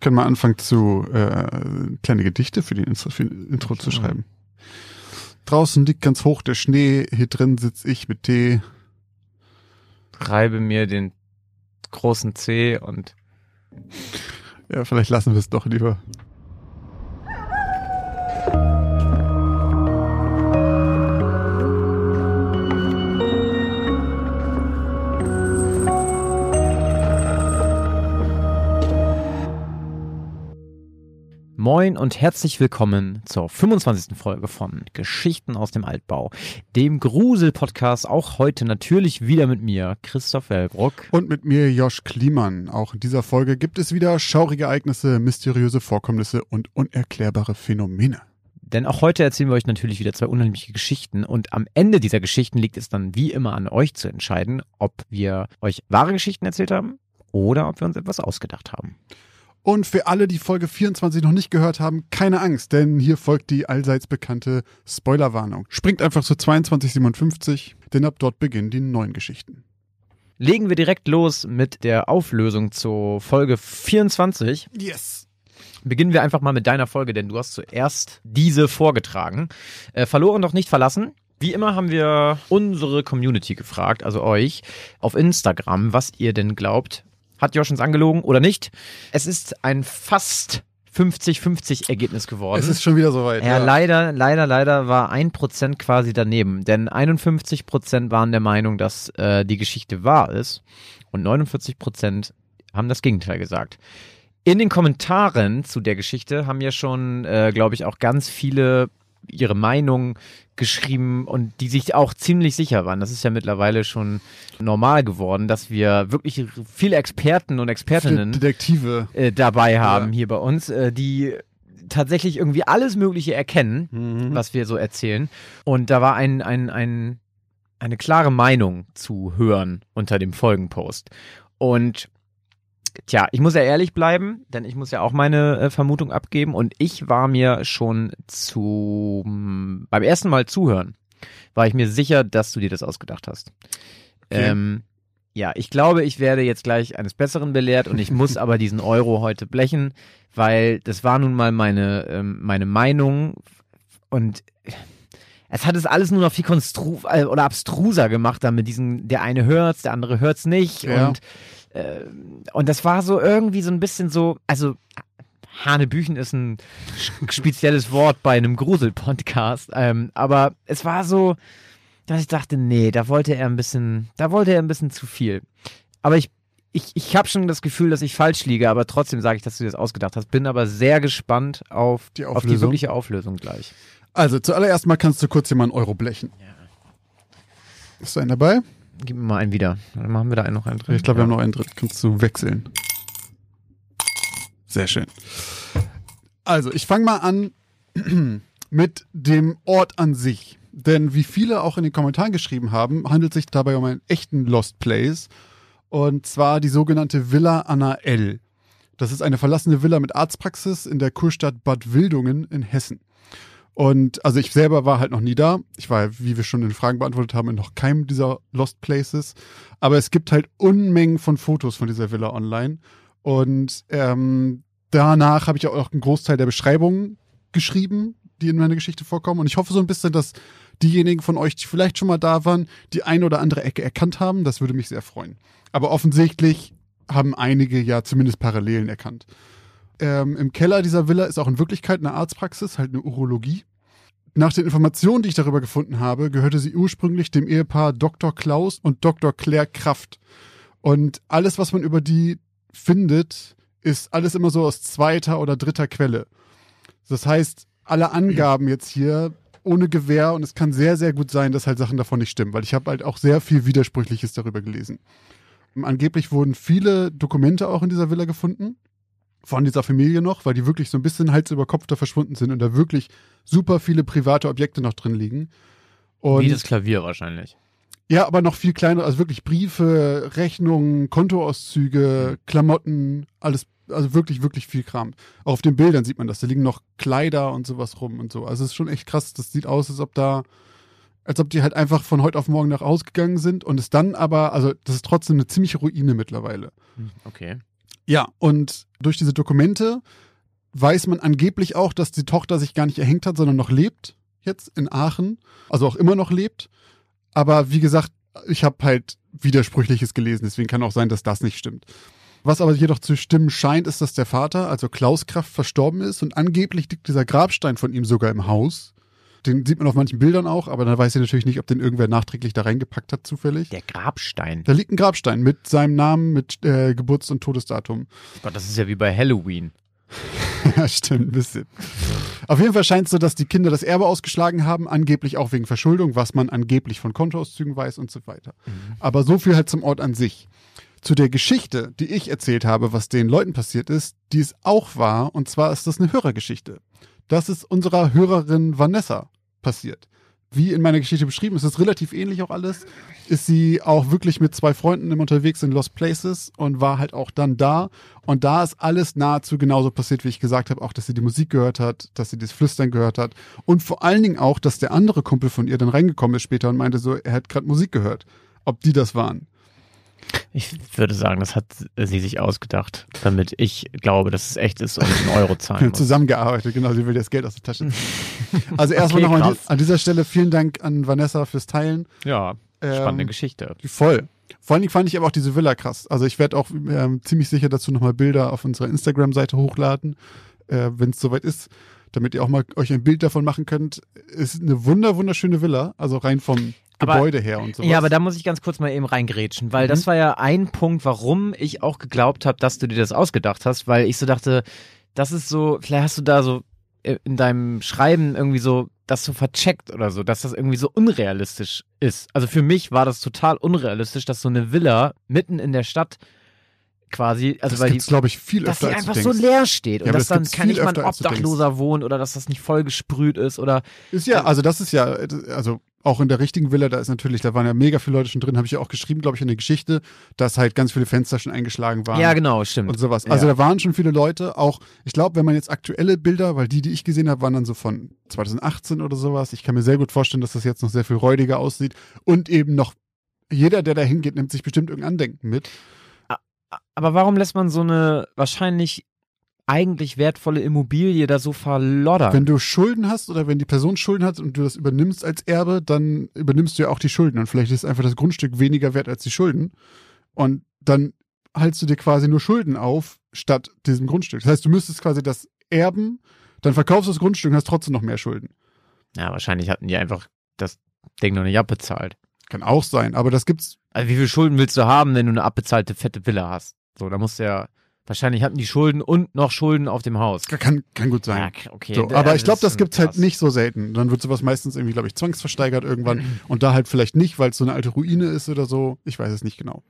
Können wir anfangen zu äh, kleine Gedichte für, die Intro, für die Intro zu schreiben. Draußen liegt ganz hoch der Schnee, hier drin sitz ich mit Tee. Reibe mir den großen C und Ja, vielleicht lassen wir es doch lieber. Moin und herzlich willkommen zur 25. Folge von Geschichten aus dem Altbau, dem Grusel-Podcast, auch heute natürlich wieder mit mir, Christoph Wellbrock. Und mit mir Josh Kliemann. Auch in dieser Folge gibt es wieder schaurige Ereignisse, mysteriöse Vorkommnisse und unerklärbare Phänomene. Denn auch heute erzählen wir euch natürlich wieder zwei unheimliche Geschichten und am Ende dieser Geschichten liegt es dann wie immer an euch zu entscheiden, ob wir euch wahre Geschichten erzählt haben oder ob wir uns etwas ausgedacht haben. Und für alle, die Folge 24 noch nicht gehört haben, keine Angst, denn hier folgt die allseits bekannte Spoilerwarnung. Springt einfach zu 2257, denn ab dort beginnen die neuen Geschichten. Legen wir direkt los mit der Auflösung zur Folge 24. Yes! Beginnen wir einfach mal mit deiner Folge, denn du hast zuerst diese vorgetragen. Äh, verloren doch nicht verlassen. Wie immer haben wir unsere Community gefragt, also euch, auf Instagram, was ihr denn glaubt. Hat Joschens angelogen oder nicht? Es ist ein fast 50-50 Ergebnis geworden. Es ist schon wieder soweit. Ja, leider, leider, leider war ein Prozent quasi daneben. Denn 51 Prozent waren der Meinung, dass äh, die Geschichte wahr ist. Und 49 Prozent haben das Gegenteil gesagt. In den Kommentaren zu der Geschichte haben ja schon, äh, glaube ich, auch ganz viele ihre Meinung geschrieben und die sich auch ziemlich sicher waren. Das ist ja mittlerweile schon normal geworden, dass wir wirklich viele Experten und Expertinnen Detektive. äh, dabei haben Ja. hier bei uns, äh, die tatsächlich irgendwie alles Mögliche erkennen, Mhm. was wir so erzählen. Und da war ein, ein, ein, eine klare Meinung zu hören unter dem Folgenpost. Und tja, ich muss ja ehrlich bleiben, denn ich muss ja auch meine äh, Vermutung abgeben. Und ich war mir schon zu beim ersten Mal zuhören, war ich mir sicher, dass du dir das ausgedacht hast. Okay. Ähm, ja, ich glaube, ich werde jetzt gleich eines Besseren belehrt und ich muss aber diesen Euro heute blechen, weil das war nun mal meine, ähm, meine Meinung und es hat es alles nur noch viel konstru äh, oder abstruser gemacht, dann mit diesen, der eine hört's, der andere hört's nicht Ja. und äh, und das war so irgendwie so ein bisschen so, also Hanebüchen ist ein spezielles Wort bei einem Grusel-Podcast, ähm, aber es war so, dass ich dachte, nee, da wollte er ein bisschen, da wollte er ein bisschen zu viel. Aber ich, ich, ich habe schon das Gefühl, dass ich falsch liege, aber trotzdem sage ich, dass du dir das ausgedacht hast. Bin aber sehr gespannt auf Die auf die Auflösung? wirkliche Auflösung gleich. Also, zuallererst mal kannst du kurz hier mal einen Euro blechen. Ist da einen dabei? Gib mir mal einen wieder. Dann machen wir da noch einen drin. Ich glaube, wir haben noch einen drin. Kannst du wechseln. Sehr schön. Also, ich fange mal an mit dem Ort an sich. Denn wie viele auch in den Kommentaren geschrieben haben, handelt sich dabei um einen echten Lost Place. Und zwar die sogenannte Villa Anna L. Das ist eine verlassene Villa mit Arztpraxis in der Kurstadt Bad Wildungen in Hessen. Und also ich selber war halt noch nie da. Ich war, wie wir schon in Fragen beantwortet haben, in noch keinem dieser Lost Places. Aber es gibt halt Unmengen von Fotos von dieser Villa online. Und ähm, danach habe ich auch einen Großteil der Beschreibungen geschrieben, die in meiner Geschichte vorkommen. Und ich hoffe so ein bisschen, dass diejenigen von euch, die vielleicht schon mal da waren, die eine oder andere Ecke erkannt haben. Das würde mich sehr freuen. Aber offensichtlich haben einige ja zumindest Parallelen erkannt. Ähm, Im Keller dieser Villa ist auch in Wirklichkeit eine Arztpraxis, halt eine Urologie. Nach den Informationen, die ich darüber gefunden habe, gehörte sie ursprünglich dem Ehepaar Dr. Klaus und Dr. Claire Kraft. Und alles, was man über die findet, ist alles immer so aus zweiter oder dritter Quelle. Das heißt, alle Angaben jetzt hier ohne Gewähr und es kann sehr, sehr gut sein, dass halt Sachen davon nicht stimmen, weil ich habe halt auch sehr viel Widersprüchliches darüber gelesen. Angeblich wurden viele Dokumente auch in dieser Villa gefunden, von dieser Familie noch, weil die wirklich so ein bisschen Hals über Kopf da verschwunden sind und da wirklich super viele private Objekte noch drin liegen. Und Wie das Klavier wahrscheinlich. ja, aber noch viel kleiner, also wirklich Briefe, Rechnungen, Kontoauszüge, Klamotten, alles, also wirklich, wirklich viel Kram. Auch auf den Bildern sieht man das, da liegen noch Kleider und sowas rum und so. Also es ist schon echt krass, das sieht aus, als ob da, als ob die halt einfach von heute auf morgen nach Hause gegangen sind und es dann aber, also das ist trotzdem eine ziemliche Ruine mittlerweile. Okay. Ja, und durch diese Dokumente weiß man angeblich auch, dass die Tochter sich gar nicht erhängt hat, sondern noch lebt jetzt in Aachen, also auch immer noch lebt. Aber wie gesagt, ich habe halt Widersprüchliches gelesen, deswegen kann auch sein, dass das nicht stimmt. Was aber jedoch zu stimmen scheint, ist, dass der Vater, also Klaus Kraft, verstorben ist und angeblich liegt dieser Grabstein von ihm sogar im Haus. Den sieht man auf manchen Bildern auch, aber dann weiß ich natürlich nicht, ob den irgendwer nachträglich da reingepackt hat, zufällig. Der Grabstein. Da liegt ein Grabstein mit seinem Namen, mit äh, Geburts- und Todesdatum. Gott, das ist ja wie bei Halloween. ja, stimmt, ein bisschen. Auf jeden Fall scheint es so, dass die Kinder das Erbe ausgeschlagen haben, angeblich auch wegen Verschuldung, was man angeblich von Kontoauszügen weiß und so weiter. Mhm. Aber so viel halt zum Ort an sich. Zu der Geschichte, die ich erzählt habe, was den Leuten passiert ist, die ist auch wahr, und zwar ist das eine Hörergeschichte. Das ist unserer Hörerin Vanessa passiert. Wie in meiner Geschichte beschrieben, ist es relativ ähnlich auch alles. Ist sie auch wirklich mit zwei Freunden im unterwegs in Lost Places und war halt auch dann da. Und da ist alles nahezu genauso passiert, wie ich gesagt habe. Auch, dass sie die Musik gehört hat, dass sie das Flüstern gehört hat. Und vor allen Dingen auch, dass der andere Kumpel von ihr dann reingekommen ist später und meinte so, er hat gerade Musik gehört. Ob die das waren. Ich würde sagen, das hat sie sich ausgedacht, damit ich glaube, dass es echt ist und einen Euro zahlen muss. Zusammengearbeitet, genau, sie will das Geld aus der Tasche ziehen. Also erstmal Okay, nochmal an dieser Stelle vielen Dank an Vanessa fürs Teilen. Ja, spannende Ähm, Geschichte. Voll. Vor allen Dingen fand ich aber auch diese Villa krass. Also ich werde auch ähm, ziemlich sicher dazu nochmal Bilder auf unserer Instagram-Seite hochladen, äh, wenn es soweit ist, damit ihr auch mal euch ein Bild davon machen könnt. Ist eine wunder, wunderschöne Villa, also rein vom Aber- Gebäude her und sowas. Ja, aber da muss ich ganz kurz mal eben reingrätschen, weil das war ja ein Punkt, warum ich auch geglaubt habe, dass du dir das ausgedacht hast, weil ich so dachte, das ist so, vielleicht hast du da so äh, in deinem Schreiben irgendwie so das so vercheckt oder so, dass das irgendwie so unrealistisch ist. Also für mich war das total unrealistisch, dass so eine Villa mitten in der Stadt quasi, also das weil die, glaube ich, viel dass öfter die als einfach so leer steht und aber dass das dann kann nicht öfter. Obdachloser wohnen oder dass das nicht voll gesprüht ist oder Ist ja, also das ist ja, also auch in der richtigen Villa, da ist natürlich, da waren ja mega viele Leute schon drin, habe ich ja auch geschrieben, glaube ich, in der Geschichte, dass halt ganz viele Fenster schon eingeschlagen waren. ja genau, stimmt. und sowas. Also Ja. da waren schon viele Leute, auch, ich glaube, wenn man jetzt aktuelle Bilder, weil die, die ich gesehen habe, waren dann so von 2018 oder sowas. Ich kann mir sehr gut vorstellen, dass das jetzt noch sehr viel räudiger aussieht und eben noch jeder, der da hingeht, nimmt sich bestimmt irgendein Andenken mit. Aber warum lässt man so eine wahrscheinlich eigentlich wertvolle Immobilie da so verloddern? Wenn du Schulden hast oder wenn die Person Schulden hat und du das übernimmst als Erbe, dann übernimmst du ja auch die Schulden und vielleicht ist einfach das Grundstück weniger wert als die Schulden und dann haltst du dir quasi nur Schulden auf statt diesem Grundstück. Das heißt, du müsstest quasi das erben, dann verkaufst du das Grundstück und hast trotzdem noch mehr Schulden. ja, wahrscheinlich hatten die einfach das Ding noch nicht abbezahlt. Kann auch sein, aber das gibt's. Also wie viel Schulden willst du haben, wenn du eine abbezahlte fette Villa hast? So, da musst du ja, wahrscheinlich hatten die Schulden und noch Schulden auf dem Haus. Kann, kann gut sein. Ja, okay. So, aber ich glaube, das gibt's halt krass. nicht so selten. Dann wird sowas meistens irgendwie, glaube ich, zwangsversteigert irgendwann und da halt vielleicht nicht, weil es so eine alte Ruine ist oder so. Ich weiß es nicht genau.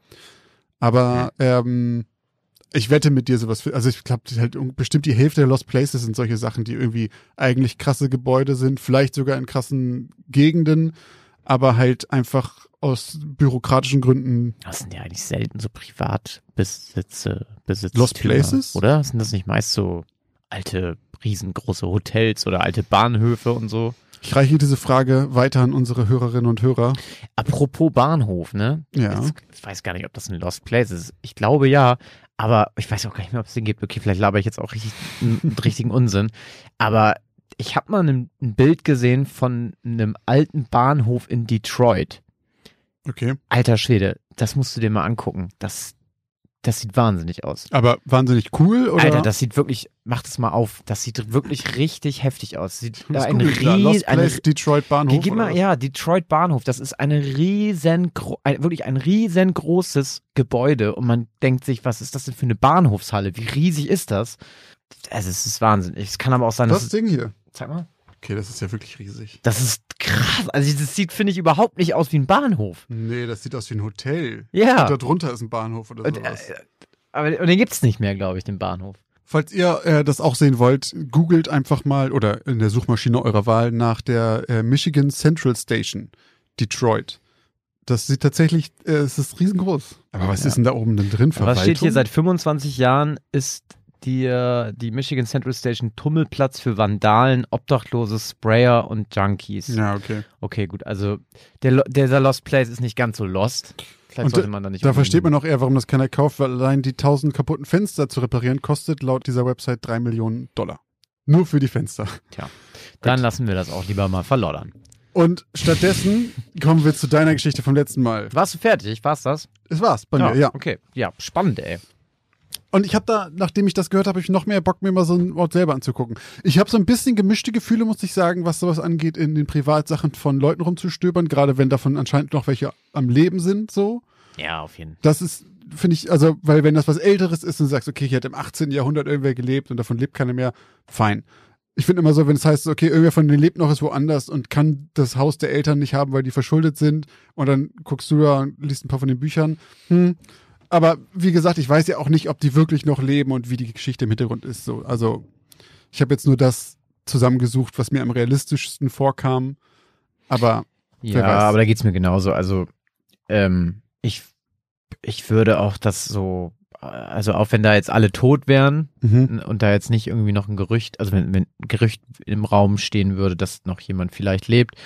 Aber ähm, ich wette mit dir sowas. Also ich glaube, halt bestimmt die Hälfte der Lost Places sind solche Sachen, die irgendwie eigentlich krasse Gebäude sind, vielleicht sogar in krassen Gegenden, aber halt einfach aus bürokratischen Gründen. Das sind ja eigentlich selten so Privatbesitze, Besitz. Lost Places? Oder? Sind das nicht meist so alte, riesengroße Hotels oder alte Bahnhöfe und so? Ich reiche diese Frage weiter an unsere Hörerinnen und Hörer. Apropos Bahnhof, ne? Ja. Jetzt, ich weiß gar nicht, ob das ein Lost Place ist. Ich glaube ja, aber ich weiß auch gar nicht mehr, ob es den gibt. Okay, vielleicht laber ich jetzt auch richtig, einen richtigen Unsinn. Aber ich habe mal ein, ein Bild gesehen von einem alten Bahnhof in Detroit. Okay. Alter Schwede, das musst du dir mal angucken. Das, das sieht wahnsinnig aus. Aber wahnsinnig cool oder? Alter, das sieht wirklich, mach das mal auf, das sieht wirklich richtig heftig aus. Sieht Was ein googelt da? Lost eine, Place Detroit Bahnhof. Oder mal, ja, Detroit Bahnhof, das ist eine riesen, ein, wirklich ein riesengroßes Gebäude und man denkt sich, was ist das denn für eine Bahnhofshalle? Wie riesig ist das? Also es ist wahnsinnig. Es kann aber auch sein, dass Das Ding hier. zeig mal. Okay, das ist ja wirklich riesig. Das ist krass. Also das sieht, finde ich, überhaupt nicht aus wie ein Bahnhof. Nee, das sieht aus wie ein Hotel. Ja. Und da drunter ist ein Bahnhof oder Und, sowas. äh, aber und den gibt's nicht mehr, glaube ich, den Bahnhof. Falls ihr äh, das auch sehen wollt, googelt einfach mal oder in der Suchmaschine eurer Wahl nach der äh, Michigan Central Station, Detroit. Das sieht tatsächlich, äh, es ist riesengroß. Aber was Ja. ist denn da oben denn drin? Verwaltung? was steht hier, seit 25 Jahren ist die, äh, die Michigan Central Station Tummelplatz für Vandalen, Obdachlose, Sprayer und Junkies. Ja, okay. Okay, gut. Also der, dieser Lost Place ist nicht ganz so lost. Vielleicht Und sollte man da nicht Da unbedingt- versteht man auch eher, warum das keiner kauft, weil allein die 1000 kaputten Fenster zu reparieren kostet laut dieser Website 3 Millionen Dollar. Nur für die Fenster. Tja, dann lassen wir das auch lieber mal verloddern. Und stattdessen kommen wir zu deiner Geschichte vom letzten Mal. Warst du fertig? War's das? Es war's bei mir, ja. Okay. Ja, spannend, ey. Und ich habe da, nachdem ich das gehört habe, ich noch mehr Bock, mir mal so einen Ort selber anzugucken. Ich habe so ein bisschen gemischte Gefühle, muss ich sagen, was sowas angeht, in den Privatsachen von Leuten rumzustöbern, gerade wenn davon anscheinend noch welche am Leben sind, so. Ja, auf jeden Fall. Das ist, finde ich, also, weil wenn das was Älteres ist und du sagst, okay, hier hat im 18. Jahrhundert irgendwer gelebt und davon lebt keiner mehr, fein. Ich finde immer so, wenn es heißt, okay, irgendwer von denen lebt noch, ist woanders und kann das Haus der Eltern nicht haben, weil die verschuldet sind und dann guckst du da und liest ein paar von den Büchern. Hm. Aber wie gesagt, ich weiß ja auch nicht, ob die wirklich noch leben und wie die Geschichte im Hintergrund ist. So, also ich habe jetzt nur das zusammengesucht, was mir am realistischsten vorkam. Aber Ja, aber da geht's mir genauso. Also, ähm, ich, ich würde auch das so, also auch wenn da jetzt alle tot wären mhm. und da jetzt nicht irgendwie noch ein Gerücht, also wenn, wenn ein Gerücht im Raum stehen würde, dass noch jemand vielleicht lebt,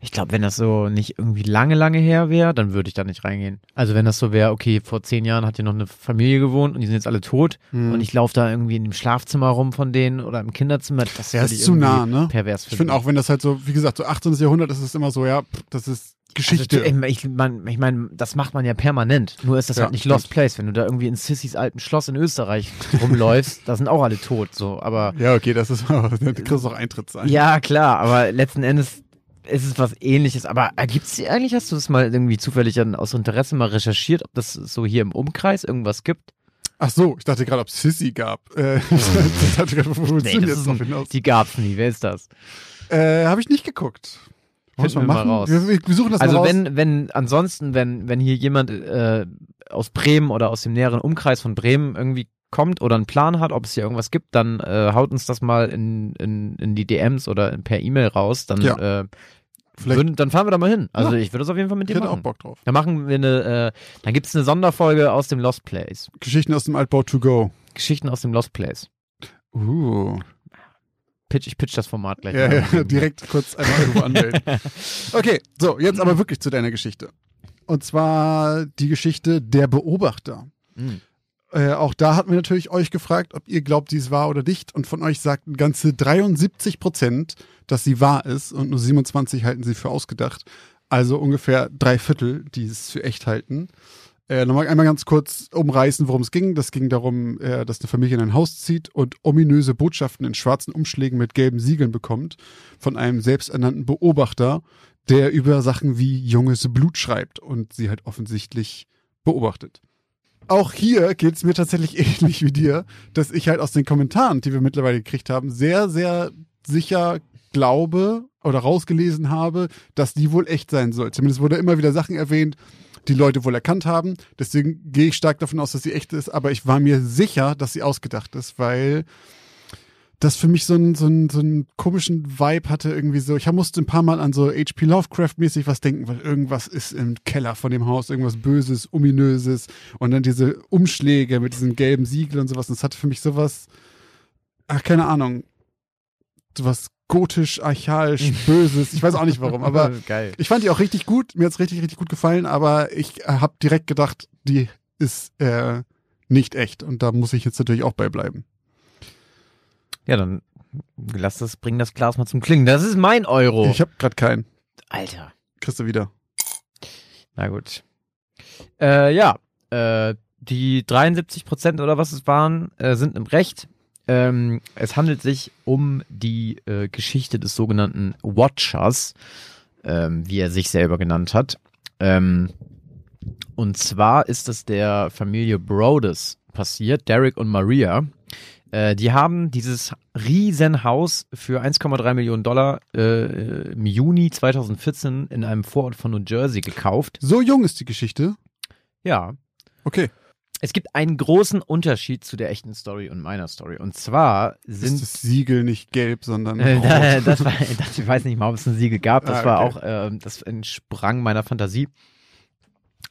ich glaube, wenn das so nicht irgendwie lange, lange her wäre, dann würde ich da nicht reingehen. Also wenn das so wäre, okay, vor zehn Jahren hat hier noch eine Familie gewohnt und die sind jetzt alle tot Mhm. und ich laufe da irgendwie in dem Schlafzimmer rum von denen oder im Kinderzimmer, das würde ist zu nah, ne? pervers Ich finde auch, wenn das halt so, wie gesagt, so 18. Jahrhundert ist es immer so, ja, das ist Geschichte. Also, ich meine, ich mein, das macht man ja permanent. Nur ist das Ja, halt nicht stimmt. Lost Place. Wenn du da irgendwie in Sissys alten Schloss in Österreich rumläufst, da sind auch alle tot. So, aber ja, okay, das ist, kriegst du auch Eintritt sein. ja, klar. Aber letzten Endes ist es was Ähnliches. Aber gibt es eigentlich? Hast du das mal irgendwie zufällig dann aus Interesse mal recherchiert, ob das so hier im Umkreis irgendwas gibt? Ach so, ich dachte gerade, ob es Sissy gab. Äh, ich dachte gerade, wo Nee, das ist ein, die gab's nie. Wer ist das? Äh, Habe ich nicht geguckt. Wir's wir mal raus. Wir, wir suchen das Also mal raus. wenn, wenn, ansonsten, wenn, wenn hier jemand äh, aus Bremen oder aus dem näheren Umkreis von Bremen irgendwie kommt oder einen Plan hat, ob es hier irgendwas gibt, dann äh, haut uns das mal in, in, in die DMs oder per E-Mail raus. Dann, Ja. äh, würden, dann fahren wir da mal hin. Also Ja. ich würde das auf jeden Fall mit ich dir hätte auch machen. Bock drauf. Da machen wir eine, äh, dann gibt's eine Sonderfolge aus dem Lost Place. Geschichten aus dem Altbau to go. Geschichten aus dem Lost Place. Uh. Pitch, ich pitch das Format gleich. Ja, ja, direkt kurz einmal irgendwo anmelden. Okay, so, jetzt aber wirklich zu deiner Geschichte. Und zwar die Geschichte Der Beobachter. Mhm. Äh, auch da hatten wir natürlich euch gefragt, ob ihr glaubt, sie ist wahr oder nicht. Und von euch sagten ganze 73 Prozent, dass sie wahr ist und nur 27 halten sie für ausgedacht. Also ungefähr drei Viertel, die es für echt halten. Äh, nochmal einmal ganz kurz umreißen, worum es ging. Das ging darum, äh, dass eine Familie in ein Haus zieht und ominöse Botschaften in schwarzen Umschlägen mit gelben Siegeln bekommt von einem selbsternannten Beobachter, der über Sachen wie junges Blut schreibt und sie halt offensichtlich beobachtet. Auch hier geht es mir tatsächlich ähnlich wie dir, dass ich halt aus den Kommentaren, die wir mittlerweile gekriegt haben, sehr, sehr sicher glaube oder rausgelesen habe, dass die wohl echt sein soll. Zumindest wurde immer wieder Sachen erwähnt, die Leute wohl erkannt haben. Deswegen gehe ich stark davon aus, dass sie echt ist, aber ich war mir sicher, dass sie ausgedacht ist, weil das für mich so einen so so einen komischen Vibe hatte irgendwie so. Ich musste ein paar Mal an so H.P. Lovecraft-mäßig was denken, weil irgendwas ist im Keller von dem Haus, irgendwas Böses, Ominöses und dann diese Umschläge mit diesen gelben Siegeln und sowas. Das hatte für mich sowas, ach, keine Ahnung, sowas gotisch, archaisch, Böses. Ich weiß auch nicht warum, aber ich fand die auch richtig gut. Mir hat's richtig, richtig gut gefallen, aber ich äh, habe direkt gedacht, die ist äh, nicht echt und da muss ich jetzt natürlich auch bei bleiben. Ja, dann lass das, bring das Glas mal zum Klingen. Das ist mein Euro. Ich habe gerade keinen. Alter. Kriegst du wieder. Na gut. Äh, ja, äh, die 73 Prozent oder was es waren, äh, sind im Recht. Ähm, es handelt sich um die äh, Geschichte des sogenannten Watchers, ähm, wie er sich selber genannt hat. Ähm, und zwar ist es der Familie Brodes passiert, Derek und Maria. Äh, die haben dieses Riesenhaus für 1,3 Millionen Dollar äh, im Juni 2014 in einem Vorort von New Jersey gekauft. So jung ist die Geschichte. Ja. Okay. Es gibt einen großen Unterschied zu der echten Story und meiner Story. Und zwar Ist sind das Siegel nicht gelb, sondern äh, das war, das, ich weiß nicht mal, ob es ein Siegel gab. Das Ah, war okay. auch, ähm, das entsprang meiner Fantasie.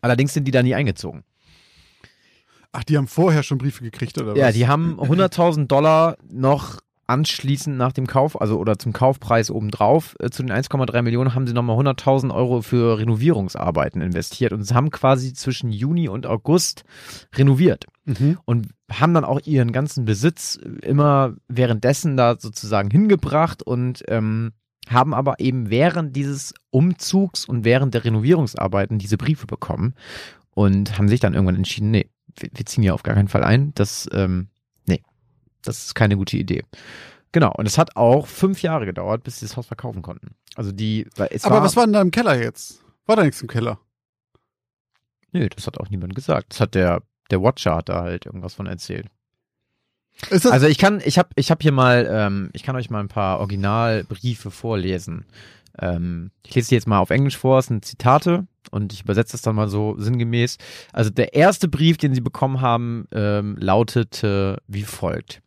Allerdings sind die da nie eingezogen. Ach, die haben vorher schon Briefe gekriegt, oder was? Ja, die haben 100.000 Dollar noch anschließend nach dem Kauf, also oder zum Kaufpreis obendrauf, äh, zu den 1,3 Millionen haben sie nochmal 100.000 Euro für Renovierungsarbeiten investiert und sie haben quasi zwischen Juni und August renoviert Mhm. und haben dann auch ihren ganzen Besitz immer währenddessen da sozusagen hingebracht und ähm, haben aber eben während dieses Umzugs und während der Renovierungsarbeiten diese Briefe bekommen und haben sich dann irgendwann entschieden, nee, wir, wir ziehen hier auf gar keinen Fall ein. Das, ähm, das ist keine gute Idee. Genau, und es hat auch fünf Jahre gedauert, bis sie das Haus verkaufen konnten. Also die, Aber war, was war denn da im Keller jetzt? War da nichts im Keller? Nö, das hat auch niemand gesagt. Das hat der, der Watcher hat da halt irgendwas von erzählt. Also ich kann, ich habe, ich habe hier mal, ähm, ich kann euch mal ein paar Originalbriefe vorlesen. Ähm, ich lese die jetzt mal auf Englisch vor, es sind Zitate und ich übersetze das dann mal so sinngemäß. Also der erste Brief, den sie bekommen haben, ähm, lautete wie folgt.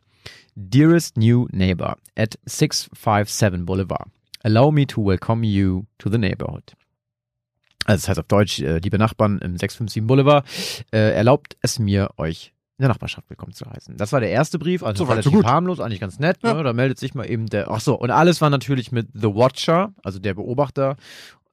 Dearest new neighbor at 657 Boulevard. Allow me to welcome you to the neighborhood. Also das heißt auf Deutsch, äh, liebe Nachbarn im 657 Boulevard, äh, erlaubt es mir, euch in der Nachbarschaft willkommen zu heißen. Das war der erste Brief, also so relativ gut. harmlos, eigentlich ganz nett. Ja. Ne? Da meldet sich mal eben der. Ach so, und alles war natürlich mit The Watcher, also der Beobachter.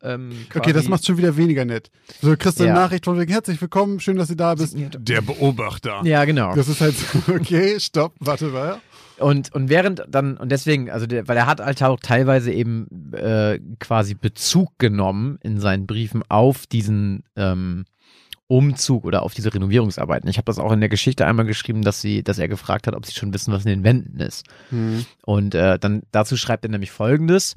Ähm, okay, das macht schon wieder weniger nett. So kriegst du eine Ja. Nachricht von wegen, herzlich willkommen, schön, dass Sie da bist. Der Beobachter. Ja, genau. Das ist halt so, okay, stopp, warte mal. Und, und während dann, und deswegen, also der, weil er hat halt auch teilweise eben äh, quasi Bezug genommen in seinen Briefen auf diesen ähm, Umzug oder auf diese Renovierungsarbeiten. Ich habe das auch in der Geschichte einmal geschrieben, dass sie, dass er gefragt hat, ob sie schon wissen, was in den Wänden ist. Hm. Und äh, dann dazu schreibt er nämlich folgendes.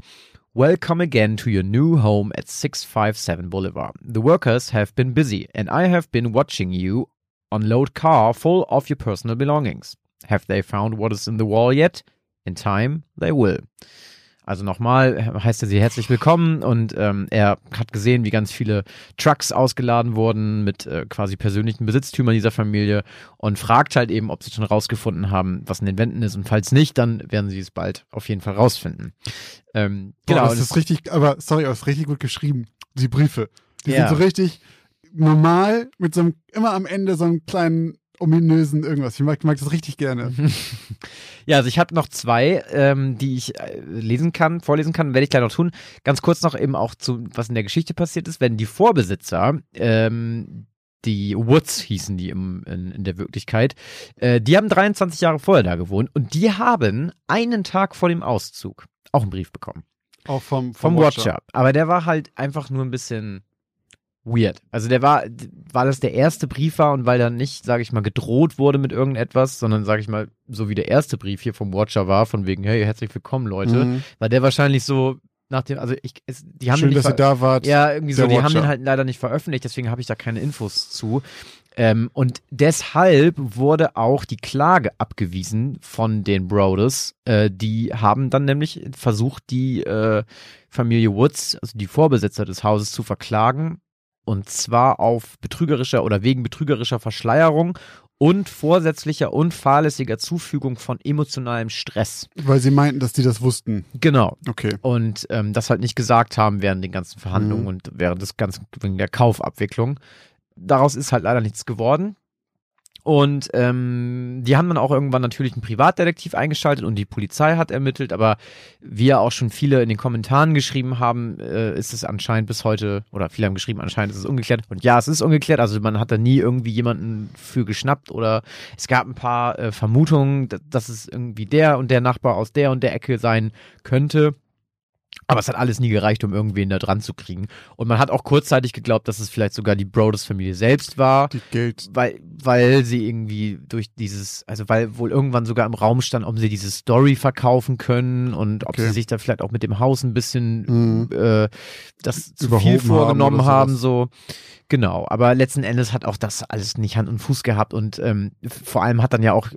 Welcome again to your new home at 657 Boulevard. The workers have been busy and I have been watching you unload car full of your personal belongings. Have they found what is in the wall yet? In time they will. Also nochmal heißt er sie herzlich willkommen und ähm, er hat gesehen, wie ganz viele Trucks ausgeladen wurden mit äh, quasi persönlichen Besitztümern dieser Familie und fragt halt eben, ob sie schon rausgefunden haben, was in den Wänden ist und falls nicht, dann werden sie es bald auf jeden Fall rausfinden. Ähm, Genau, genau. das ist richtig, aber sorry, aber es ist richtig gut geschrieben. Die Briefe. Die Ja. sind so richtig normal mit so einem, immer am Ende so einem kleinen ominösen irgendwas. Ich mag, mag das richtig gerne. Ja, also ich habe noch zwei, ähm, die ich äh, lesen kann, vorlesen kann, werde ich gleich noch tun. Ganz kurz noch eben auch zu, was in der Geschichte passiert ist, wenn die Vorbesitzer, ähm, die Woods hießen die im, in, in der Wirklichkeit, äh, die haben 23 Jahre vorher da gewohnt und die haben einen Tag vor dem Auszug auch einen Brief bekommen. Auch vom, Vom Watcher. Aber der war halt einfach nur ein bisschen weird. Also der war, weil das der erste Brief war und weil dann nicht, sage ich mal, gedroht wurde mit irgendetwas, sondern, sage ich mal, so wie der erste Brief hier vom Watcher war, von wegen, hey, herzlich willkommen, Leute, Mhm. war der wahrscheinlich so nach dem, also ich, es, die haben Schön, dass ihr da wart. ja, irgendwie so, die haben Watcher. den halt leider nicht veröffentlicht, deswegen habe ich da keine Infos zu. Ähm, und deshalb wurde auch die Klage abgewiesen von den Brothers. Äh, die haben dann nämlich versucht, die äh, Familie Woods, also die Vorbesitzer des Hauses, zu verklagen. Und zwar auf betrügerischer oder wegen betrügerischer Verschleierung und vorsätzlicher und fahrlässiger Zufügung von emotionalem Stress. Weil sie meinten, dass die das wussten. Genau Okay. und ähm, das halt nicht gesagt haben während den ganzen Verhandlungen Mhm. und während des ganzen wegen der Kaufabwicklung. Daraus ist halt leider nichts geworden. Und ähm, die haben dann auch irgendwann natürlich einen Privatdetektiv eingeschaltet und die Polizei hat ermittelt, aber wie ja auch schon viele in den Kommentaren geschrieben haben, äh, ist es anscheinend bis heute, oder viele haben geschrieben, anscheinend ist es ungeklärt. Und ja, es ist ungeklärt, also man hat da nie irgendwie jemanden für geschnappt oder es gab ein paar äh, Vermutungen, dass, dass es irgendwie der und der Nachbar aus der und der Ecke sein könnte. Aber es hat alles nie gereicht, um irgendwen da dran zu kriegen. Und man hat auch kurzzeitig geglaubt, dass es vielleicht sogar die Broders-Familie selbst war, Die Geld. weil, weil sie irgendwie durch dieses, also weil wohl irgendwann sogar im Raum stand, ob sie diese Story verkaufen können und ob Okay. sie sich da vielleicht auch mit dem Haus ein bisschen Mhm. äh, das zu Überhoben viel haben vorgenommen haben, sowas. so. Genau, aber letzten Endes hat auch das alles nicht Hand und Fuß gehabt und ähm, vor allem hat dann ja auch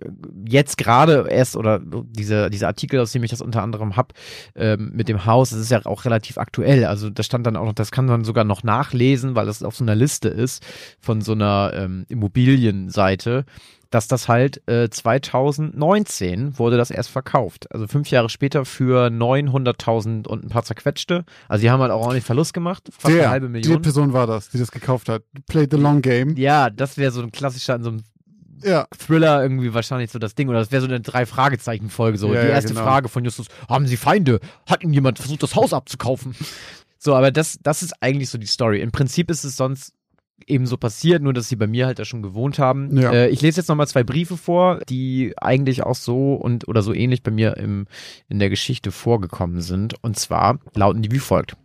jetzt gerade erst oder diese, diese Artikel, aus dem ich das unter anderem hab, ähm, mit dem Haus, ist ja auch relativ aktuell. Also da stand dann auch noch, das kann man sogar noch nachlesen, weil das auf so einer Liste ist von so einer ähm, Immobilienseite, dass das halt äh, 2019 wurde das erst verkauft. Also fünf Jahre später für 900.000 und ein paar zerquetschte. Also die haben halt auch ordentlich Verlust gemacht, fast Der, eine halbe die Million. Person war das, die das gekauft hat. Played the long game. Ja, das wäre so ein klassischer in so einem Ja. Thriller irgendwie wahrscheinlich so das Ding. Oder das wäre so eine Drei-Fragezeichen-Folge. So. Ja, die erste genau. Frage von Justus: Haben Sie Feinde? Hat Ihnen jemand versucht, das Haus abzukaufen? So, aber das, das ist eigentlich so die Story. Im Prinzip ist es sonst eben so passiert, nur dass sie bei mir halt da schon gewohnt haben. Ja. Äh, ich lese jetzt nochmal zwei Briefe vor, die eigentlich auch so und oder so ähnlich bei mir im, in der Geschichte vorgekommen sind. Und zwar lauten die wie folgt.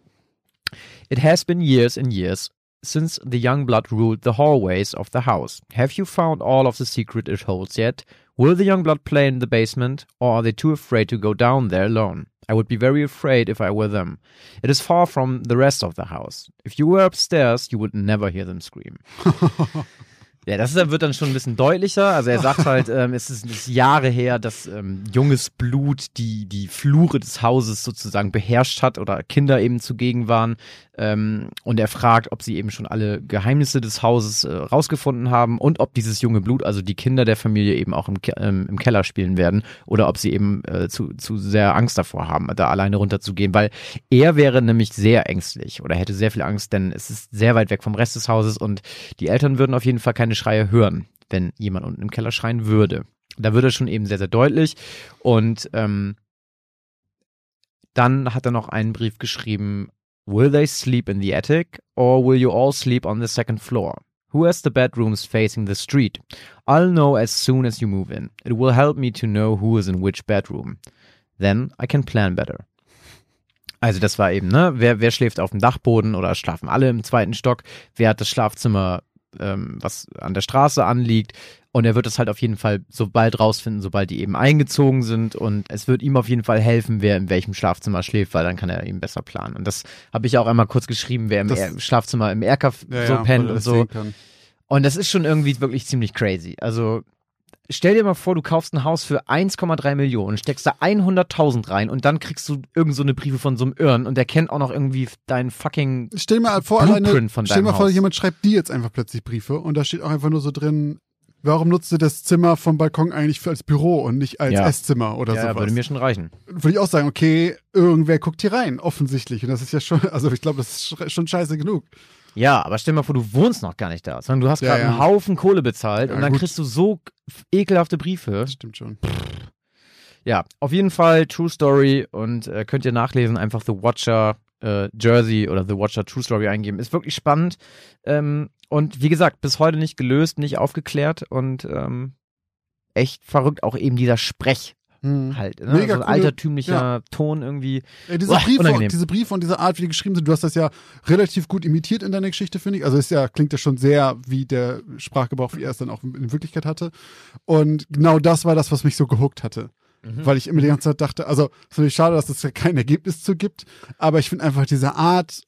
It has been years and years since the young blood ruled the hallways of the house. Have you found all of the secret it holds yet? Will the young blood play in the basement, or are they too afraid to go down there alone? I would be very afraid if I were them. It is far from the rest of the house. If you were upstairs, you would never hear them scream. Ja, das ist- wird dann schon ein bisschen deutlicher. Also er sagt halt, ähm, es, ist, ist Jahre her, dass ähm, junges Blut die, die Flure des Hauses sozusagen beherrscht hat oder Kinder eben zugegen waren. Ähm, und er fragt, ob sie eben schon alle Geheimnisse des Hauses äh, rausgefunden haben und ob dieses junge Blut, also die Kinder der Familie, eben auch im, Ke ähm, im Keller spielen werden oder ob sie eben äh, zu, zu sehr Angst davor haben, da alleine runterzugehen, weil er wäre nämlich sehr ängstlich oder hätte sehr viel Angst, denn es ist sehr weit weg vom Rest des Hauses und die Eltern würden auf jeden Fall keine Schreie hören, wenn jemand unten im Keller schreien würde. Da würde es schon eben sehr, sehr deutlich und ähm, dann hat er noch einen Brief geschrieben, Will they sleep in the attic or will you all sleep on the second floor? Who has the bedrooms facing the street? I'll know as soon as you move in. It will help me to know who is in which bedroom. Then I can plan better. Also das war eben, ne, wer, wer schläft auf dem Dachboden oder schlafen alle im zweiten Stock? Wer hat das Schlafzimmer, ähm, was an der Straße anliegt? Und er wird es halt auf jeden Fall sobald rausfinden, sobald die eben eingezogen sind. Und es wird ihm auf jeden Fall helfen, wer in welchem Schlafzimmer schläft, weil dann kann er eben besser planen. Und das habe ich auch einmal kurz geschrieben, wer im Das- er Schlafzimmer im Erker Ja, so ja, pennt und so. Und das ist schon irgendwie wirklich ziemlich crazy. Also stell dir mal vor, du kaufst ein Haus für 1,3 Millionen, steckst da 100.000 rein und dann kriegst du irgend so eine Briefe von so einem Irren und der kennt auch noch irgendwie deinen fucking Stell dir mal vor, Blueprint alleine, von stell dir mal deinem vor, Haus. jemand schreibt dir jetzt einfach plötzlich Briefe und da steht auch einfach nur so drin, warum nutzt du das Zimmer vom Balkon eigentlich für als Büro und nicht als Ja. Esszimmer oder ja, sowas? würde mir schon reichen. Würde ich auch sagen, okay, irgendwer guckt hier rein, offensichtlich. Und das ist ja schon, also ich glaube, das ist sch- schon scheiße genug. Ja, aber stell dir mal vor, du wohnst noch gar nicht da, sondern du hast Ja, gerade ja. einen Haufen Kohle bezahlt Ja, und dann gut. kriegst du so ekelhafte Briefe. Das stimmt schon. Ja, auf jeden Fall True Story und äh, könnt ihr nachlesen, einfach The Watcher äh, Jersey oder The Watcher True Story eingeben. Ist wirklich spannend. Ähm, und wie gesagt, bis heute nicht gelöst, nicht aufgeklärt und ähm, echt verrückt. Auch eben dieser Sprech Hm. halt. Ne? Mega so ein coole- altertümlicher ja. Ton irgendwie. Ey, diese, Uah, Briefe, unangenehm. diese Briefe und diese Art, wie die geschrieben sind, du hast das ja relativ gut imitiert in deiner Geschichte, finde ich. Also es ja, klingt ja schon sehr wie der Sprachgebrauch, wie er es dann auch in Wirklichkeit hatte. Und genau das war das, was mich so gehuckt hatte. Mhm. Weil ich immer die ganze Zeit dachte, also es ist natürlich schade, dass es ja kein Ergebnis zu gibt, aber ich finde einfach diese Art,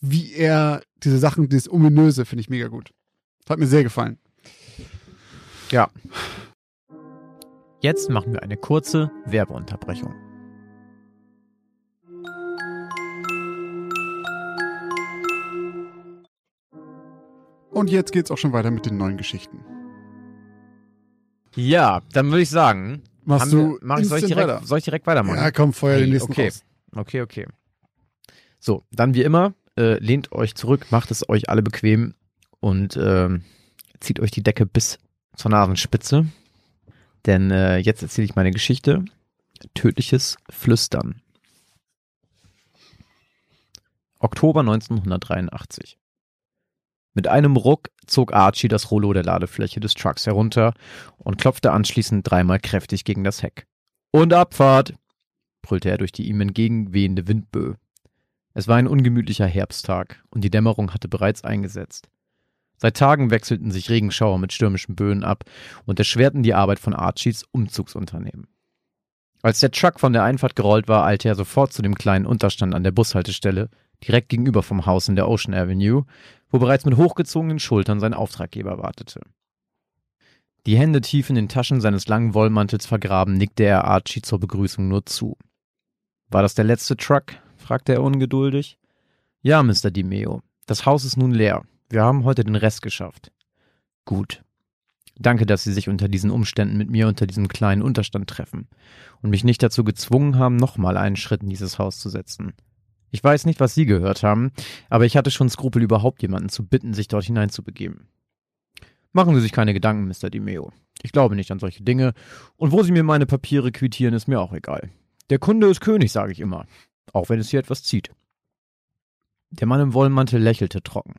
wie er diese Sachen, dieses Ominöse, finde ich mega gut. Hat mir sehr gefallen. Ja. Jetzt machen wir eine kurze Werbeunterbrechung. Und jetzt geht's auch schon weiter mit den neuen Geschichten. Ja, dann würde ich sagen, Machst du wir, mach ich, soll, ich direkt, weiter? soll ich direkt weitermachen? Ja, komm, feuer den nächsten okay. raus. Okay, okay. So, dann wie immer, äh, lehnt euch zurück, macht es euch alle bequem und ähm, zieht euch die Decke bis zur Nasenspitze. Denn äh, jetzt erzähle ich meine Geschichte. Tödliches Flüstern. Oktober 1983. Mit einem Ruck zog Archie das Rollo der Ladefläche des Trucks herunter und klopfte anschließend dreimal kräftig gegen das Heck. Und Abfahrt! brüllte er durch die ihm entgegenwehende Windböe. Es war ein ungemütlicher Herbsttag und die Dämmerung hatte bereits eingesetzt. Seit Tagen wechselten sich Regenschauer mit stürmischen Böen ab und erschwerten die Arbeit von Archies Umzugsunternehmen. Als der Truck von der Einfahrt gerollt war, eilte er sofort zu dem kleinen Unterstand an der Bushaltestelle, direkt gegenüber vom Haus in der Ocean Avenue, wo bereits mit hochgezogenen Schultern sein Auftraggeber wartete. Die Hände tief in den Taschen seines langen Wollmantels vergraben, nickte er Archie zur Begrüßung nur zu. War das der letzte Truck? fragte er ungeduldig. Ja, Mr. DiMeo. Das Haus ist nun leer. Wir haben heute den Rest geschafft. Gut. Danke, dass Sie sich unter diesen Umständen mit mir unter diesem kleinen Unterstand treffen und mich nicht dazu gezwungen haben, nochmal einen Schritt in dieses Haus zu setzen. Ich weiß nicht, was Sie gehört haben, aber ich hatte schon Skrupel, überhaupt jemanden zu bitten, sich dort hineinzubegeben. Machen Sie sich keine Gedanken, Mr. DiMeo. Ich glaube nicht an solche Dinge. Und wo Sie mir meine Papiere quittieren, ist mir auch egal. Der Kunde ist König, sage ich immer. Auch wenn es hier etwas zieht. Der Mann im Wollmantel lächelte trocken.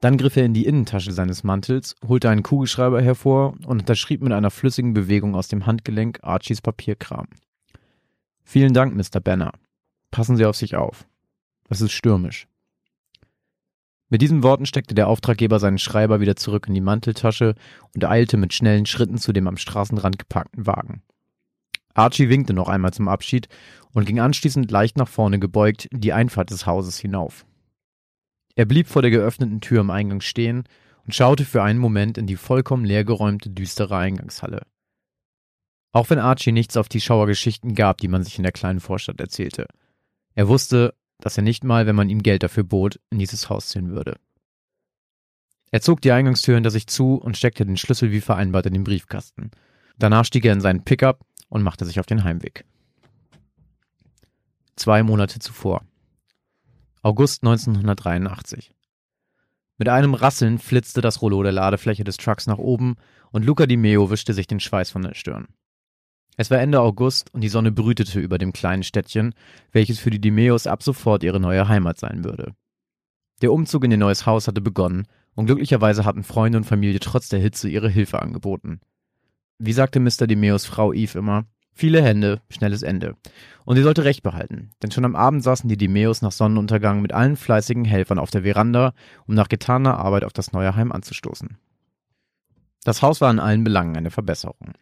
Dann griff er in die Innentasche seines Mantels, holte einen Kugelschreiber hervor und unterschrieb mit einer flüssigen Bewegung aus dem Handgelenk Archies Papierkram. Vielen Dank, Mr. Banner. Passen Sie auf sich auf. Es ist stürmisch. Mit diesen Worten steckte der Auftraggeber seinen Schreiber wieder zurück in die Manteltasche und eilte mit schnellen Schritten zu dem am Straßenrand geparkten Wagen. Archie winkte noch einmal zum Abschied und ging anschließend leicht nach vorne gebeugt die Einfahrt des Hauses hinauf. Er blieb vor der geöffneten Tür am Eingang stehen und schaute für einen Moment in die vollkommen leergeräumte, düstere Eingangshalle. Auch wenn Archie nichts auf die Schauergeschichten gab, die man sich in der kleinen Vorstadt erzählte. Er wusste, dass er nicht mal, wenn man ihm Geld dafür bot, in dieses Haus ziehen würde. Er zog die Eingangstür hinter sich zu und steckte den Schlüssel wie vereinbart in den Briefkasten. Danach stieg er in seinen Pickup und machte sich auf den Heimweg. Zwei Monate zuvor. August 1983. Mit einem Rasseln flitzte das Rollo der Ladefläche des Trucks nach oben und Luca Di Meo wischte sich den Schweiß von der Stirn. Es war Ende August und die Sonne brütete über dem kleinen Städtchen, welches für die Di Meos ab sofort ihre neue Heimat sein würde. Der Umzug in ihr neues Haus hatte begonnen und glücklicherweise hatten Freunde und Familie trotz der Hitze ihre Hilfe angeboten. Wie sagte Mr. Di Meos Frau Eve immer, Viele Hände, schnelles Ende. Und sie sollte recht behalten, denn schon am Abend saßen die Dimeos nach Sonnenuntergang mit allen fleißigen Helfern auf der Veranda, um nach getaner Arbeit auf das neue Heim anzustoßen. Das Haus war in allen Belangen eine Verbesserung.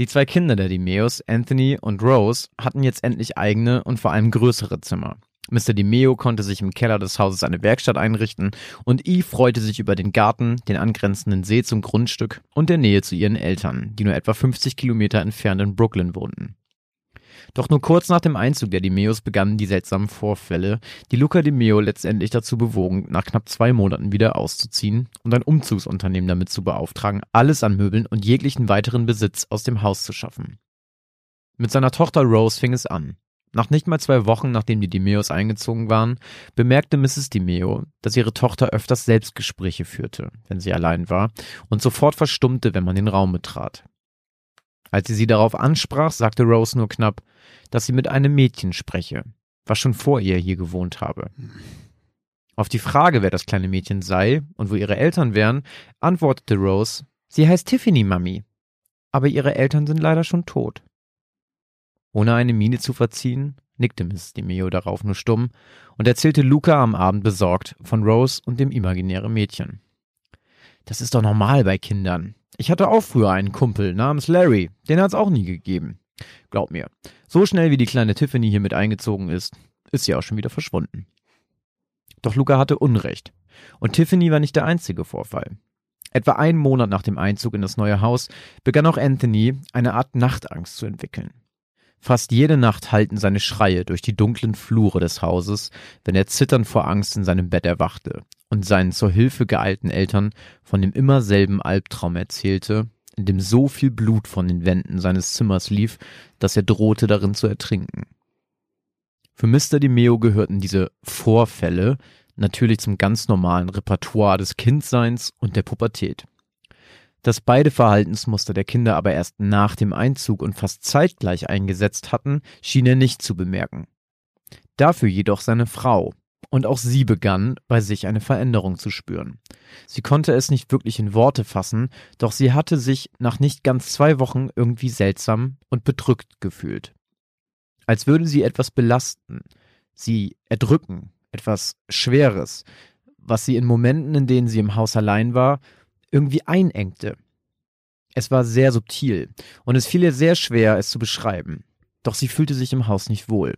Die zwei Kinder der Dimeos, Anthony und Rose, hatten jetzt endlich eigene und vor allem größere Zimmer. Mr. DiMeo konnte sich im Keller des Hauses eine Werkstatt einrichten und Eve freute sich über den Garten, den angrenzenden See zum Grundstück und der Nähe zu ihren Eltern, die nur etwa 50 Kilometer entfernt in Brooklyn wohnten. Doch nur kurz nach dem Einzug der DiMeos begannen die seltsamen Vorfälle, die Luca DiMeo letztendlich dazu bewogen, nach knapp zwei Monaten wieder auszuziehen und ein Umzugsunternehmen damit zu beauftragen, alles an Möbeln und jeglichen weiteren Besitz aus dem Haus zu schaffen. Mit seiner Tochter Rose fing es an. Nach nicht mal zwei Wochen, nachdem die Dimeos eingezogen waren, bemerkte Mrs. Dimeo, dass ihre Tochter öfters Selbstgespräche führte, wenn sie allein war, und sofort verstummte, wenn man den Raum betrat. Als sie sie darauf ansprach, sagte Rose nur knapp, dass sie mit einem Mädchen spreche, was schon vor ihr hier gewohnt habe. Auf die Frage, wer das kleine Mädchen sei und wo ihre Eltern wären, antwortete Rose, sie heißt Tiffany, Mami. Aber ihre Eltern sind leider schon tot. Ohne eine Miene zu verziehen, nickte Miss DiMeo darauf nur stumm und erzählte Luca am Abend besorgt von Rose und dem imaginären Mädchen. Das ist doch normal bei Kindern. Ich hatte auch früher einen Kumpel namens Larry, den hat's auch nie gegeben. Glaub mir, so schnell wie die kleine Tiffany hier mit eingezogen ist, ist sie auch schon wieder verschwunden. Doch Luca hatte Unrecht. Und Tiffany war nicht der einzige Vorfall. Etwa einen Monat nach dem Einzug in das neue Haus begann auch Anthony eine Art Nachtangst zu entwickeln. Fast jede Nacht hallten seine Schreie durch die dunklen Flure des Hauses, wenn er zitternd vor Angst in seinem Bett erwachte und seinen zur Hilfe geeilten Eltern von dem immer selben Albtraum erzählte, in dem so viel Blut von den Wänden seines Zimmers lief, dass er drohte darin zu ertrinken. Für Mr. DiMeo gehörten diese Vorfälle natürlich zum ganz normalen Repertoire des Kindseins und der Pubertät. Dass beide Verhaltensmuster der Kinder aber erst nach dem Einzug und fast zeitgleich eingesetzt hatten, schien er nicht zu bemerken. Dafür jedoch seine Frau, und auch sie begann, bei sich eine Veränderung zu spüren. Sie konnte es nicht wirklich in Worte fassen, doch sie hatte sich nach nicht ganz zwei Wochen irgendwie seltsam und bedrückt gefühlt. Als würde sie etwas belasten, sie erdrücken, etwas Schweres, was sie in Momenten, in denen sie im Haus allein war, irgendwie einengte. Es war sehr subtil und es fiel ihr sehr schwer, es zu beschreiben. Doch sie fühlte sich im Haus nicht wohl.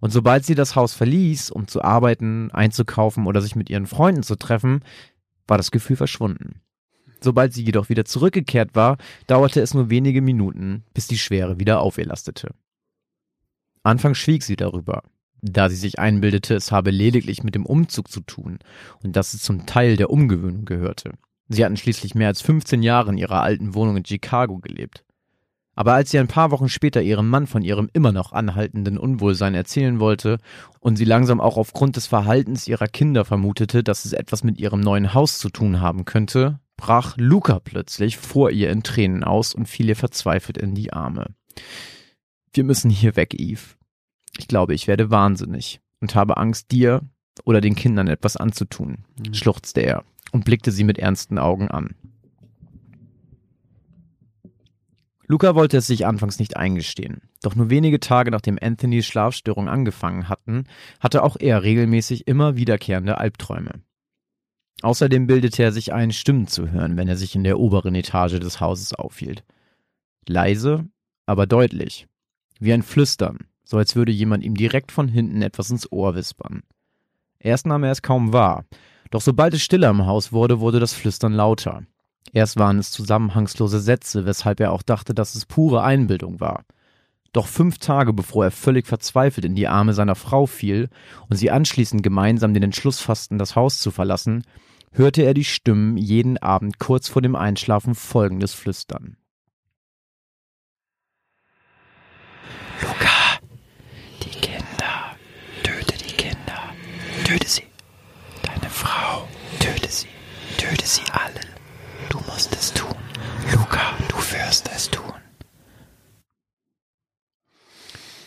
Und sobald sie das Haus verließ, um zu arbeiten, einzukaufen oder sich mit ihren Freunden zu treffen, war das Gefühl verschwunden. Sobald sie jedoch wieder zurückgekehrt war, dauerte es nur wenige Minuten, bis die Schwere wieder auf ihr lastete. Anfangs schwieg sie darüber, da sie sich einbildete, es habe lediglich mit dem Umzug zu tun und dass es zum Teil der Umgewöhnung gehörte. Sie hatten schließlich mehr als 15 Jahre in ihrer alten Wohnung in Chicago gelebt. Aber als sie ein paar Wochen später ihrem Mann von ihrem immer noch anhaltenden Unwohlsein erzählen wollte und sie langsam auch aufgrund des Verhaltens ihrer Kinder vermutete, dass es etwas mit ihrem neuen Haus zu tun haben könnte, brach Luca plötzlich vor ihr in Tränen aus und fiel ihr verzweifelt in die Arme. Wir müssen hier weg, Eve. Ich glaube, ich werde wahnsinnig und habe Angst, dir oder den Kindern etwas anzutun, mhm. schluchzte er und blickte sie mit ernsten Augen an. Luca wollte es sich anfangs nicht eingestehen, doch nur wenige Tage nachdem Anthonys Schlafstörungen angefangen hatten, hatte auch er regelmäßig immer wiederkehrende Albträume. Außerdem bildete er sich ein, Stimmen zu hören, wenn er sich in der oberen Etage des Hauses aufhielt. Leise, aber deutlich, wie ein Flüstern, so als würde jemand ihm direkt von hinten etwas ins Ohr wispern. Erst nahm er es kaum wahr, doch sobald es stiller im Haus wurde, wurde das Flüstern lauter. Erst waren es zusammenhangslose Sätze, weshalb er auch dachte, dass es pure Einbildung war. Doch fünf Tage bevor er völlig verzweifelt in die Arme seiner Frau fiel und sie anschließend gemeinsam den Entschluss fassten, das Haus zu verlassen, hörte er die Stimmen jeden Abend kurz vor dem Einschlafen folgendes flüstern. Luca, die Kinder, töte die Kinder, töte sie. Deine Frau, töte sie, töte sie alle. Du musst es tun. Luca, du wirst es tun.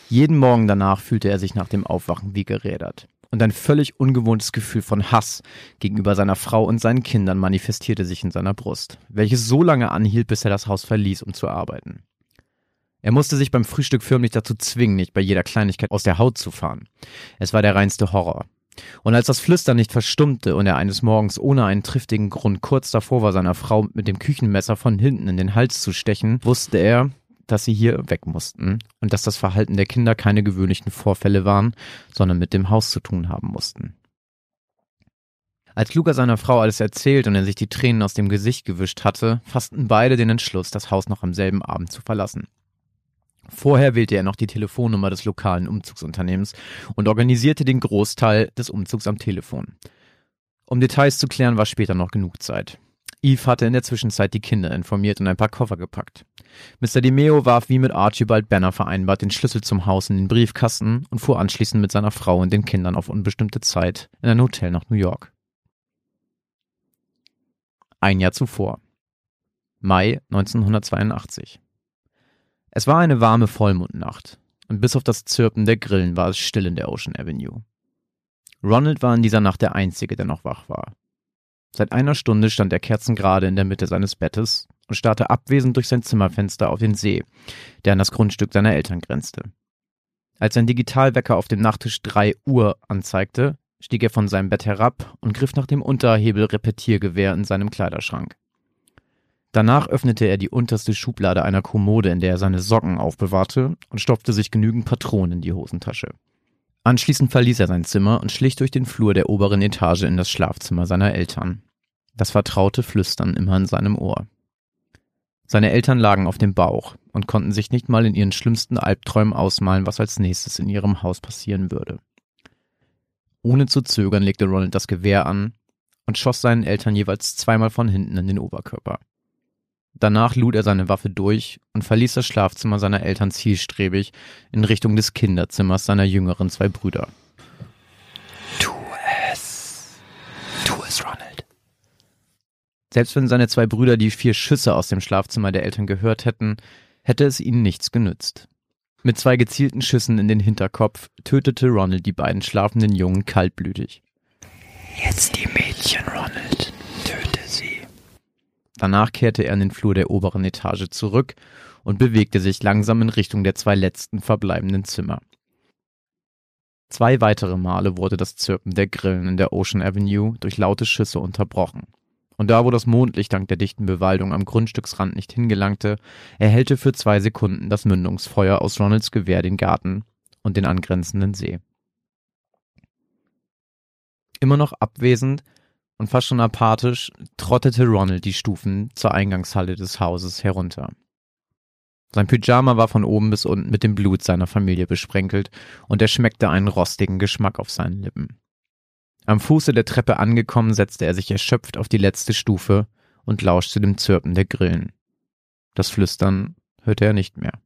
Jeden Morgen danach fühlte er sich nach dem Aufwachen wie gerädert. Und ein völlig ungewohntes Gefühl von Hass gegenüber seiner Frau und seinen Kindern manifestierte sich in seiner Brust, welches so lange anhielt, bis er das Haus verließ, um zu arbeiten. Er musste sich beim Frühstück förmlich dazu zwingen, nicht bei jeder Kleinigkeit aus der Haut zu fahren. Es war der reinste Horror. Und als das Flüstern nicht verstummte und er eines Morgens ohne einen triftigen Grund kurz davor war, seiner Frau mit dem Küchenmesser von hinten in den Hals zu stechen, wusste er, dass sie hier weg mussten und dass das Verhalten der Kinder keine gewöhnlichen Vorfälle waren, sondern mit dem Haus zu tun haben mussten. Als Luca seiner Frau alles erzählt und er sich die Tränen aus dem Gesicht gewischt hatte, fassten beide den Entschluss, das Haus noch am selben Abend zu verlassen. Vorher wählte er noch die Telefonnummer des lokalen Umzugsunternehmens und organisierte den Großteil des Umzugs am Telefon. Um Details zu klären, war später noch genug Zeit. Eve hatte in der Zwischenzeit die Kinder informiert und ein paar Koffer gepackt. Mr. DiMeo warf wie mit Archibald Banner vereinbart den Schlüssel zum Haus in den Briefkasten und fuhr anschließend mit seiner Frau und den Kindern auf unbestimmte Zeit in ein Hotel nach New York. Ein Jahr zuvor. Mai 1982. Es war eine warme Vollmondnacht und bis auf das Zirpen der Grillen war es still in der Ocean Avenue. Ronald war in dieser Nacht der Einzige, der noch wach war. Seit einer Stunde stand er kerzengerade in der Mitte seines Bettes und starrte abwesend durch sein Zimmerfenster auf den See, der an das Grundstück seiner Eltern grenzte. Als sein Digitalwecker auf dem Nachttisch drei Uhr anzeigte, stieg er von seinem Bett herab und griff nach dem Unterhebel-Repetiergewehr in seinem Kleiderschrank. Danach öffnete er die unterste Schublade einer Kommode, in der er seine Socken aufbewahrte, und stopfte sich genügend Patronen in die Hosentasche. Anschließend verließ er sein Zimmer und schlich durch den Flur der oberen Etage in das Schlafzimmer seiner Eltern. Das vertraute Flüstern immer in seinem Ohr. Seine Eltern lagen auf dem Bauch und konnten sich nicht mal in ihren schlimmsten Albträumen ausmalen, was als nächstes in ihrem Haus passieren würde. Ohne zu zögern legte Ronald das Gewehr an und schoss seinen Eltern jeweils zweimal von hinten in den Oberkörper. Danach lud er seine Waffe durch und verließ das Schlafzimmer seiner Eltern zielstrebig in Richtung des Kinderzimmers seiner jüngeren zwei Brüder. Tu es. Tu es, Ronald. Selbst wenn seine zwei Brüder die vier Schüsse aus dem Schlafzimmer der Eltern gehört hätten, hätte es ihnen nichts genützt. Mit zwei gezielten Schüssen in den Hinterkopf tötete Ronald die beiden schlafenden Jungen kaltblütig. Jetzt die Mädchen, Ronald. Danach kehrte er in den Flur der oberen Etage zurück und bewegte sich langsam in Richtung der zwei letzten verbleibenden Zimmer. Zwei weitere Male wurde das Zirpen der Grillen in der Ocean Avenue durch laute Schüsse unterbrochen. Und da, wo das Mondlicht dank der dichten Bewaldung am Grundstücksrand nicht hingelangte, erhellte für zwei Sekunden das Mündungsfeuer aus Ronalds Gewehr den Garten und den angrenzenden See. Immer noch abwesend und fast schon apathisch trottete Ronald die Stufen zur Eingangshalle des Hauses herunter. Sein Pyjama war von oben bis unten mit dem Blut seiner Familie besprenkelt und er schmeckte einen rostigen Geschmack auf seinen Lippen. Am Fuße der Treppe angekommen, setzte er sich erschöpft auf die letzte Stufe und lauschte dem Zirpen der Grillen. Das Flüstern hörte er nicht mehr.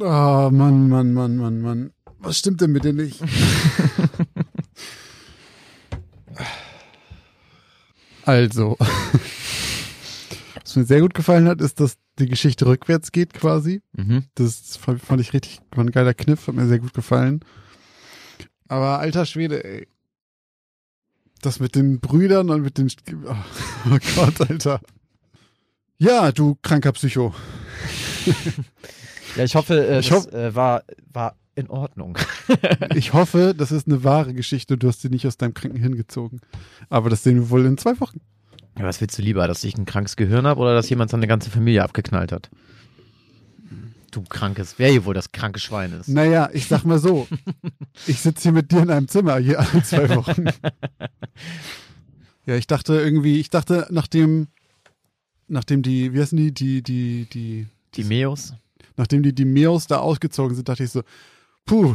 Oh, Mann, Mann, Mann, Mann, Mann. Was stimmt denn mit dir nicht? Also, was mir sehr gut gefallen hat, ist, dass die Geschichte rückwärts geht quasi. Mhm. Das fand ich richtig, war ein geiler Kniff, hat mir sehr gut gefallen. Aber alter Schwede, ey. Das mit den Brüdern und mit den, oh, oh Gott, Alter. Ja, du kranker Psycho. Ja, ich hoffe, äh, Ich das hoff- äh, war, war in Ordnung. Ich hoffe, das ist eine wahre Geschichte. Du hast sie nicht aus deinem kranken Hirn gezogen. Aber das sehen wir wohl in zwei Wochen. Ja, was willst du lieber, dass ich ein krankes Gehirn habe oder dass jemand seine ganze Familie abgeknallt hat? Du krankes, wer hier wohl das kranke Schwein ist. Naja, ich sag mal so. Ich sitze hier mit dir in einem Zimmer hier alle zwei Wochen. Ja, ich dachte irgendwie, ich dachte, nachdem, nachdem die, wie heißen die, die, die, die, Die Meos? nachdem die, die Meos da ausgezogen sind, dachte ich so, puh,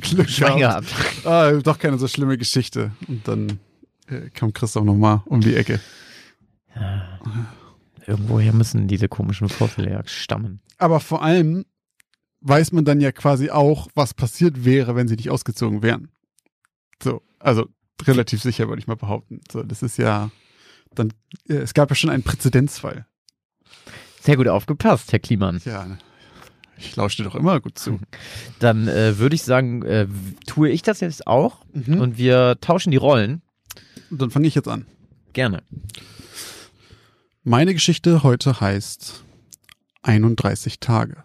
Glück gehabt. gehabt. Ah, doch keine so schlimme Geschichte. Und dann äh, kam Christoph nochmal um die Ecke. Irgendwoher müssen diese komischen Vorfälle ja stammen. Aber vor allem weiß man dann ja quasi auch, was passiert wäre, wenn sie nicht ausgezogen wären. So, also relativ sicher würde ich mal behaupten. So, das ist ja dann, äh, es gab ja schon einen Präzedenzfall. Sehr gut aufgepasst, Herr Kliman. Ja, ich lausche dir doch immer gut zu. Dann äh, würde ich sagen, äh, tue ich das jetzt auch Und, und wir tauschen die Rollen. dann fange ich jetzt an. Gerne. Meine Geschichte heute heißt 31 Tage.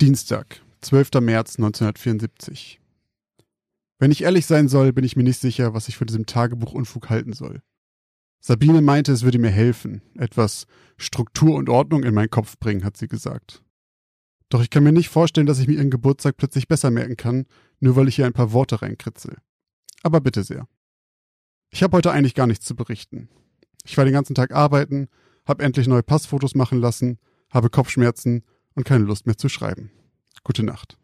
Dienstag, 12. März 1974. Wenn ich ehrlich sein soll, bin ich mir nicht sicher, was ich von diesem Tagebuchunfug halten soll. Sabine meinte, es würde mir helfen, etwas Struktur und Ordnung in meinen Kopf bringen, hat sie gesagt. Doch ich kann mir nicht vorstellen, dass ich mir ihren Geburtstag plötzlich besser merken kann, nur weil ich hier ein paar Worte reinkritzel. Aber bitte sehr. Ich habe heute eigentlich gar nichts zu berichten. Ich war den ganzen Tag arbeiten, habe endlich neue Passfotos machen lassen, habe Kopfschmerzen und keine Lust mehr zu schreiben. Gute Nacht.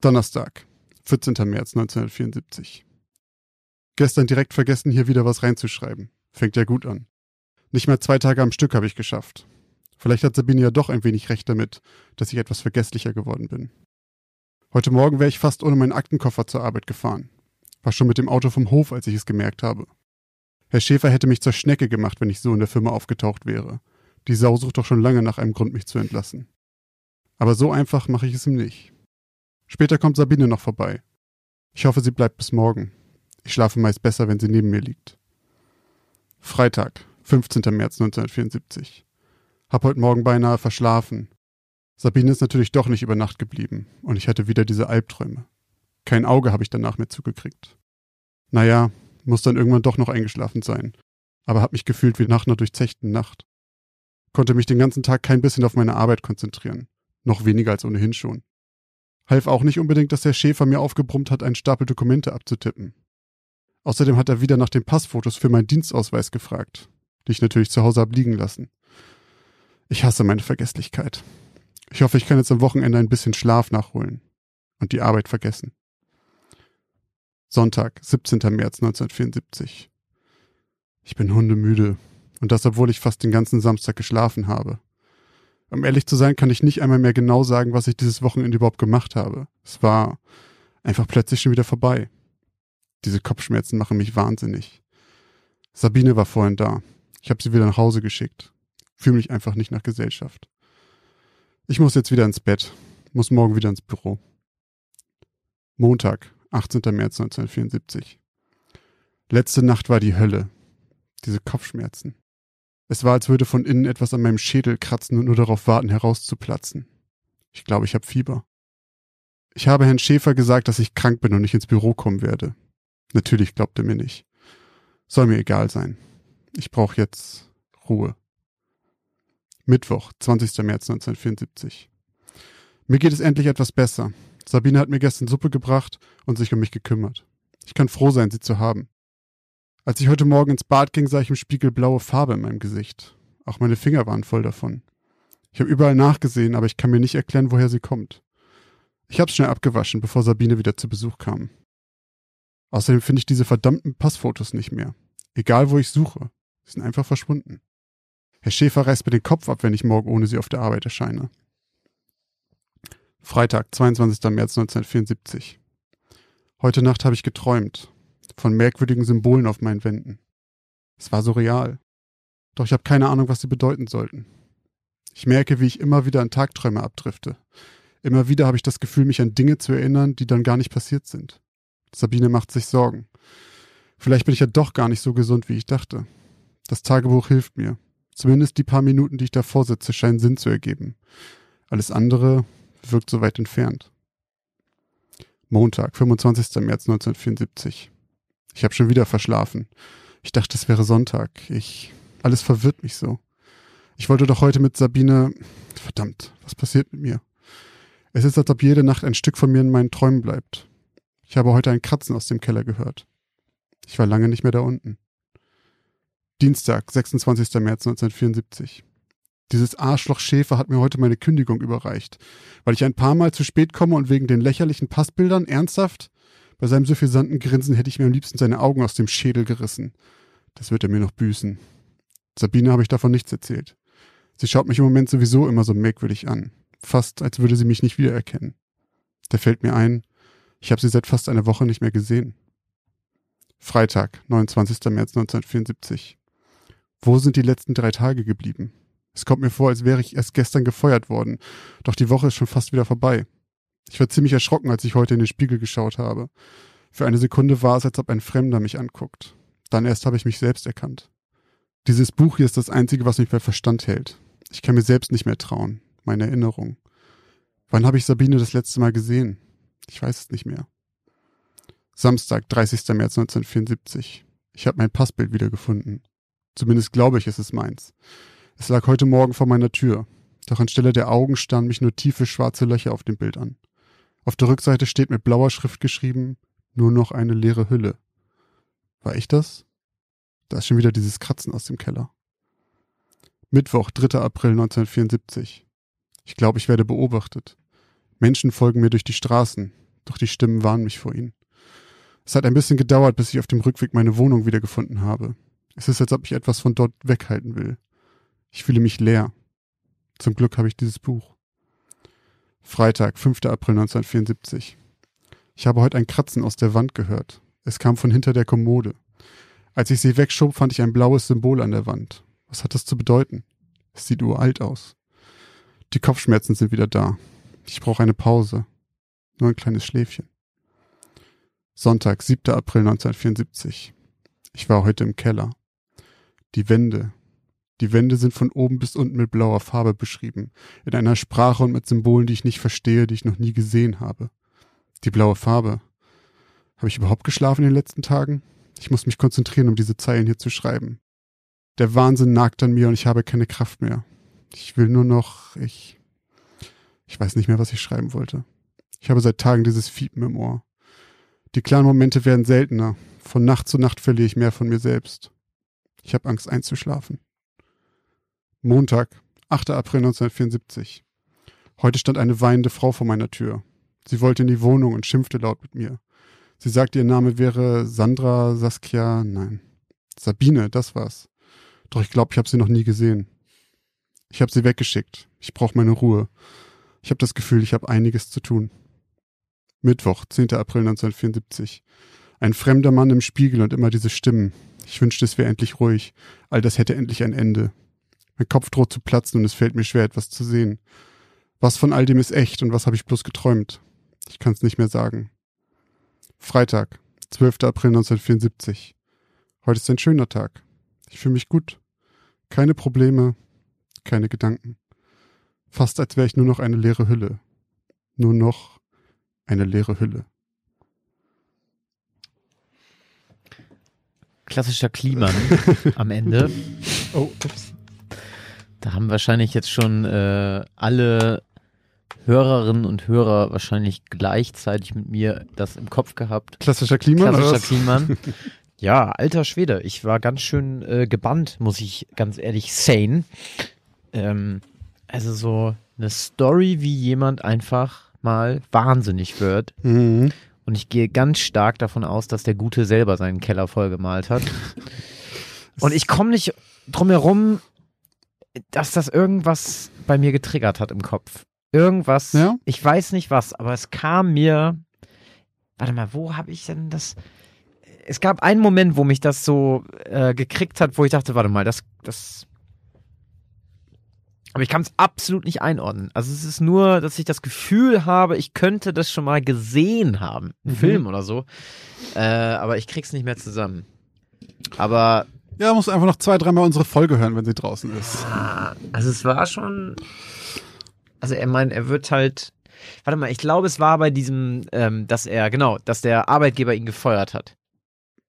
Donnerstag, 14. März 1974. Gestern direkt vergessen, hier wieder was reinzuschreiben. Fängt ja gut an. Nicht mehr zwei Tage am Stück habe ich geschafft. Vielleicht hat Sabine ja doch ein wenig recht damit, dass ich etwas vergesslicher geworden bin. Heute Morgen wäre ich fast ohne meinen Aktenkoffer zur Arbeit gefahren. War schon mit dem Auto vom Hof, als ich es gemerkt habe. Herr Schäfer hätte mich zur Schnecke gemacht, wenn ich so in der Firma aufgetaucht wäre. Die Sau sucht doch schon lange nach einem Grund, mich zu entlassen. Aber so einfach mache ich es ihm nicht. Später kommt Sabine noch vorbei. Ich hoffe, sie bleibt bis morgen. Ich schlafe meist besser, wenn sie neben mir liegt. Freitag, 15. März 1974. Hab heute Morgen beinahe verschlafen. Sabine ist natürlich doch nicht über Nacht geblieben und ich hatte wieder diese Albträume. Kein Auge habe ich danach mehr zugekriegt. Naja, muss dann irgendwann doch noch eingeschlafen sein, aber hab mich gefühlt wie nach einer durchzechten Nacht. Konnte mich den ganzen Tag kein bisschen auf meine Arbeit konzentrieren, noch weniger als ohnehin schon. Half auch nicht unbedingt, dass der Schäfer mir aufgebrummt hat, einen Stapel Dokumente abzutippen. Außerdem hat er wieder nach den Passfotos für meinen Dienstausweis gefragt, die ich natürlich zu Hause hab liegen lassen. Ich hasse meine Vergesslichkeit. Ich hoffe, ich kann jetzt am Wochenende ein bisschen Schlaf nachholen und die Arbeit vergessen. Sonntag, 17. März 1974. Ich bin hundemüde und das, obwohl ich fast den ganzen Samstag geschlafen habe. Um ehrlich zu sein, kann ich nicht einmal mehr genau sagen, was ich dieses Wochenende überhaupt gemacht habe. Es war einfach plötzlich schon wieder vorbei. Diese Kopfschmerzen machen mich wahnsinnig. Sabine war vorhin da. Ich habe sie wieder nach Hause geschickt. Fühle mich einfach nicht nach Gesellschaft. Ich muss jetzt wieder ins Bett, muss morgen wieder ins Büro. Montag, 18. März 1974. Letzte Nacht war die Hölle. Diese Kopfschmerzen. Es war, als würde von innen etwas an meinem Schädel kratzen und nur darauf warten, herauszuplatzen. Ich glaube, ich habe Fieber. Ich habe Herrn Schäfer gesagt, dass ich krank bin und nicht ins Büro kommen werde. Natürlich glaubt er mir nicht. Soll mir egal sein. Ich brauche jetzt Ruhe. Mittwoch, 20. März 1974. Mir geht es endlich etwas besser. Sabine hat mir gestern Suppe gebracht und sich um mich gekümmert. Ich kann froh sein, sie zu haben. Als ich heute Morgen ins Bad ging, sah ich im Spiegel blaue Farbe in meinem Gesicht. Auch meine Finger waren voll davon. Ich habe überall nachgesehen, aber ich kann mir nicht erklären, woher sie kommt. Ich hab's schnell abgewaschen, bevor Sabine wieder zu Besuch kam. Außerdem finde ich diese verdammten Passfotos nicht mehr. Egal, wo ich suche. Sie sind einfach verschwunden. Herr Schäfer reißt mir den Kopf ab, wenn ich morgen ohne sie auf der Arbeit erscheine. Freitag, 22. März 1974. Heute Nacht habe ich geträumt. von merkwürdigen Symbolen auf meinen Wänden. Es war so real. Doch ich habe keine Ahnung, was sie bedeuten sollten. Ich merke, wie ich immer wieder an Tagträume abdrifte. Immer wieder habe ich das Gefühl, mich an Dinge zu erinnern, die dann gar nicht passiert sind. Sabine macht sich Sorgen. Vielleicht bin ich ja doch gar nicht so gesund, wie ich dachte. Das Tagebuch hilft mir. Zumindest die paar Minuten, die ich davor sitze, scheinen Sinn zu ergeben. Alles andere wirkt so weit entfernt. Montag, 25. März 1974. Ich habe schon wieder verschlafen. Ich dachte, es wäre Sonntag. Ich. Alles verwirrt mich so. Ich wollte doch heute mit Sabine. Verdammt, was passiert mit mir? Es ist, als ob jede Nacht ein Stück von mir in meinen Träumen bleibt. Ich habe heute ein Kratzen aus dem Keller gehört. Ich war lange nicht mehr da unten. Dienstag, 26. März 1974. Dieses Arschloch Schäfer hat mir heute meine Kündigung überreicht, weil ich ein paar Mal zu spät komme und wegen den lächerlichen Passbildern ernsthaft? Bei seinem suffisanten Grinsen hätte ich mir am liebsten seine Augen aus dem Schädel gerissen. Das wird er mir noch büßen. Sabine habe ich davon nichts erzählt. Sie schaut mich im Moment sowieso immer so merkwürdig an. Fast, als würde sie mich nicht wiedererkennen. Da fällt mir ein, ich habe sie seit fast einer Woche nicht mehr gesehen. Freitag, 29. März 1974. Wo sind die letzten drei Tage geblieben? Es kommt mir vor, als wäre ich erst gestern gefeuert worden, doch die Woche ist schon fast wieder vorbei. Ich war ziemlich erschrocken, als ich heute in den Spiegel geschaut habe. Für eine Sekunde war es, als ob ein Fremder mich anguckt. Dann erst habe ich mich selbst erkannt. Dieses Buch hier ist das Einzige, was mich bei Verstand hält. Ich kann mir selbst nicht mehr trauen. Meine Erinnerung. Wann habe ich Sabine das letzte Mal gesehen? Ich weiß es nicht mehr. Samstag, 30. März 1974. Ich habe mein Passbild wiedergefunden. Zumindest glaube ich, es ist meins. Es lag heute Morgen vor meiner Tür. Doch anstelle der Augen starren mich nur tiefe schwarze Löcher auf dem Bild an. Auf der Rückseite steht mit blauer Schrift geschrieben, nur noch eine leere Hülle. War ich das? Da ist schon wieder dieses Kratzen aus dem Keller. Mittwoch, 3. April 1974. Ich glaube, ich werde beobachtet. Menschen folgen mir durch die Straßen, doch die Stimmen warnen mich vor ihnen. Es hat ein bisschen gedauert, bis ich auf dem Rückweg meine Wohnung wiedergefunden habe. Es ist, als ob ich etwas von dort weghalten will. Ich fühle mich leer. Zum Glück habe ich dieses Buch. Freitag, 5. April 1974. Ich habe heute ein Kratzen aus der Wand gehört. Es kam von hinter der Kommode. Als ich sie wegschob, fand ich ein blaues Symbol an der Wand. Was hat das zu bedeuten? Es sieht uralt aus. Die Kopfschmerzen sind wieder da. Ich brauche eine Pause. Nur ein kleines Schläfchen. Sonntag, 7. April 1974. Ich war heute im Keller. Die Wände. Die Wände sind von oben bis unten mit blauer Farbe beschrieben, in einer Sprache und mit Symbolen, die ich nicht verstehe, die ich noch nie gesehen habe. Die blaue Farbe. Habe ich überhaupt geschlafen in den letzten Tagen? Ich muss mich konzentrieren, um diese Zeilen hier zu schreiben. Der Wahnsinn nagt an mir und ich habe keine Kraft mehr. Ich will nur noch, ich, ich weiß nicht mehr, was ich schreiben wollte. Ich habe seit Tagen dieses Fiepen im Ohr. Die klaren Momente werden seltener. Von Nacht zu Nacht verliere ich mehr von mir selbst. Ich habe Angst einzuschlafen. Montag, 8. April 1974. Heute stand eine weinende Frau vor meiner Tür. Sie wollte in die Wohnung und schimpfte laut mit mir. Sie sagte, ihr Name wäre Sandra, Saskia, nein, Sabine, das war's. Doch ich glaube, ich habe sie noch nie gesehen. Ich habe sie weggeschickt. Ich brauche meine Ruhe. Ich habe das Gefühl, ich habe einiges zu tun. Mittwoch, 10. April 1974. Ein fremder Mann im Spiegel und immer diese Stimmen. Ich wünschte, es wäre endlich ruhig. All das hätte endlich ein Ende. Mein Kopf droht zu platzen und es fällt mir schwer, etwas zu sehen. Was von all dem ist echt und was habe ich bloß geträumt? Ich kann es nicht mehr sagen. Freitag, 12. April 1974. Heute ist ein schöner Tag. Ich fühle mich gut. Keine Probleme, keine Gedanken. Fast als wäre ich nur noch eine leere Hülle. Nur noch eine leere Hülle. Klassischer Kliman am Ende. Oh, ups. Da haben wahrscheinlich jetzt schon äh, alle Hörerinnen und Hörer wahrscheinlich gleichzeitig mit mir das im Kopf gehabt. Klassischer Klima. Klassischer Kliman. Ja, alter Schwede. Ich war ganz schön äh, gebannt, muss ich ganz ehrlich sane. Ähm, also so eine Story, wie jemand einfach mal wahnsinnig wird. Mhm. Und ich gehe ganz stark davon aus, dass der Gute selber seinen Keller vollgemalt hat. Und ich komme nicht drum herum, dass das irgendwas bei mir getriggert hat im Kopf. Irgendwas, Ja? ich weiß nicht was, aber es kam mir. Warte mal, wo habe ich denn das? es gab einen Moment, wo mich das so äh, gekriegt hat, wo ich dachte, warte mal, das, das. Aber ich kann es absolut nicht einordnen. Also es ist nur, dass ich das Gefühl habe, ich könnte das schon mal gesehen haben. Im Mhm. Film oder so. Äh, aber ich krieg's nicht mehr zusammen. Aber Ja, muss einfach noch zwei, dreimal unsere Folge hören, wenn sie draußen ist. Ah, Also es war schon. Also er meint, er wird halt. Warte mal, ich glaube, es war bei diesem, ähm, dass er, genau, dass der Arbeitgeber ihn gefeuert hat.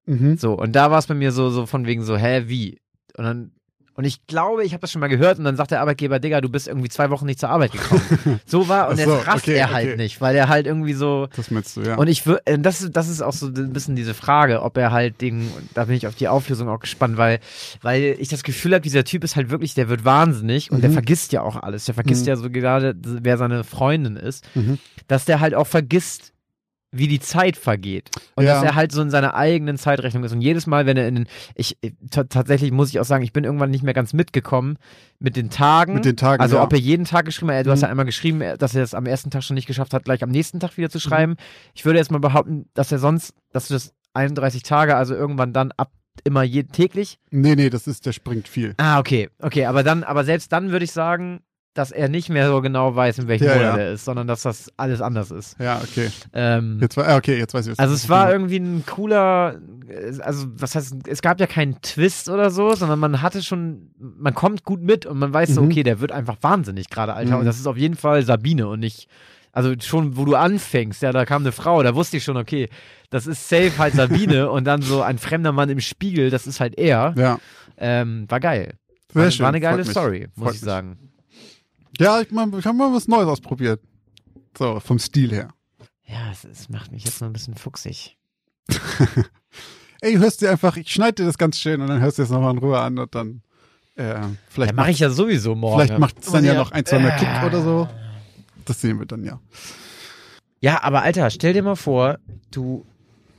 Mhm. So, und da war es bei mir so, so von wegen so, hä, wie? Und dann, und ich glaube, ich habe das schon mal gehört und dann sagt der Arbeitgeber, Digga, du bist irgendwie zwei Wochen nicht zur Arbeit gekommen. so war, und so, jetzt rafft okay, er halt okay. nicht, weil er halt irgendwie so, Das meinst du, ja. und ich würde, das, das ist auch so ein bisschen diese Frage, ob er halt den, da bin ich auf die Auflösung auch gespannt, weil, weil ich das Gefühl habe, dieser Typ ist halt wirklich, der wird wahnsinnig und der Mhm. vergisst ja auch alles. Der vergisst Mhm. ja so gerade, wer seine Freundin ist, Mhm. dass der halt auch vergisst, wie die Zeit vergeht. Und Ja. dass er halt so in seiner eigenen Zeitrechnung ist. Und jedes Mal, wenn er in den, ich, ta- tatsächlich muss ich auch sagen, ich bin irgendwann nicht mehr ganz mitgekommen mit den Tagen. Mit den Tagen, Also ja. ob er jeden Tag geschrieben hat, du hast Mhm. ja einmal geschrieben, dass er es am ersten Tag schon nicht geschafft hat, gleich am nächsten Tag wieder zu schreiben. Ich würde jetzt mal behaupten, dass er sonst, dass du das 31 Tage, also irgendwann dann ab immer je, täglich. Nee, nee, das ist, der springt viel. Ah, okay, okay, aber dann, aber selbst dann würde ich sagen, dass er nicht mehr so genau weiß, in welchem Ja, Monat ja. er ist, sondern dass das alles anders ist. Ja, okay. Ähm, Jetzt war, okay, jetzt weiß ich was also es war irgendwie ein cooler, äh, also was heißt, es gab ja keinen Twist oder so, sondern man hatte schon, man kommt gut mit und man weiß so, Mhm. okay, der wird einfach wahnsinnig gerade, Alter. Mhm. Und das ist auf jeden Fall Sabine und nicht, also schon, wo du anfängst, ja, da kam eine Frau, da wusste ich schon, okay, das ist safe halt Sabine und dann so ein fremder Mann im Spiegel, das ist halt er. Ja, Ähm, war geil. War, war eine geile mich. Story, muss Freut ich mich. sagen. Ja, ich, mein, ich habe mal was Neues ausprobiert. So, vom Stil her. Ja, es, es macht mich jetzt nur ein bisschen fuchsig. Ey, hörst dir einfach, ich schneide dir das ganz schön und dann hörst du es nochmal in Ruhe an und dann äh, vielleicht Ja, mache ich ja sowieso morgen. Vielleicht macht es dann ja noch ein, zwei Mal Klick Äh. oder so. Das sehen wir dann ja. Ja, aber Alter, stell dir mal vor, du.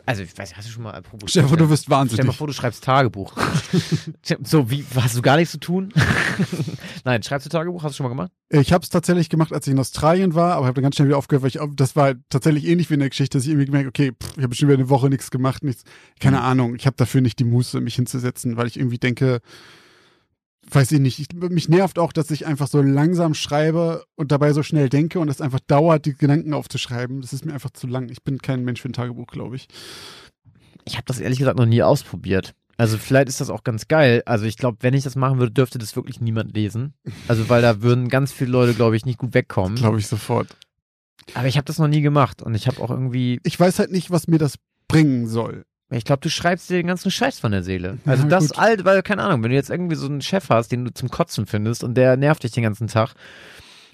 Also, ich weiß, hast du schon mal apropos. Stell dir vor, du wirst Stell dir mal wahnsinnig. vor, du schreibst Tagebuch. so, wie, hast du gar nichts zu tun? Nein, schreibst du Tagebuch? Hast du schon mal gemacht? Ich habe es tatsächlich gemacht, als ich in Australien war, aber habe dann ganz schnell wieder aufgehört, weil ich, das war tatsächlich ähnlich wie in der Geschichte, dass ich irgendwie gemerkt okay, pff, ich habe schon wieder eine Woche nichts gemacht, nichts. Keine Ahnung, ich habe dafür nicht die Muße, mich hinzusetzen, weil ich irgendwie denke, weiß ich nicht, ich, mich nervt auch, dass ich einfach so langsam schreibe und dabei so schnell denke und es einfach dauert, die Gedanken aufzuschreiben. Das ist mir einfach zu lang. Ich bin kein Mensch für ein Tagebuch, glaube ich. Ich habe das ehrlich gesagt noch nie ausprobiert. Also vielleicht ist das auch ganz geil. Also ich glaube, wenn ich das machen würde, dürfte das wirklich niemand lesen. Also weil da würden ganz viele Leute, glaube ich, nicht gut wegkommen. Glaube ich sofort. Aber ich habe das noch nie gemacht und ich habe auch irgendwie, Ich weiß halt nicht, was mir das bringen soll. Ich glaube, du schreibst dir den ganzen Scheiß von der Seele. Also Ja, das gut. alt, weil keine Ahnung, wenn du jetzt irgendwie so einen Chef hast, den du zum Kotzen findest und der nervt dich den ganzen Tag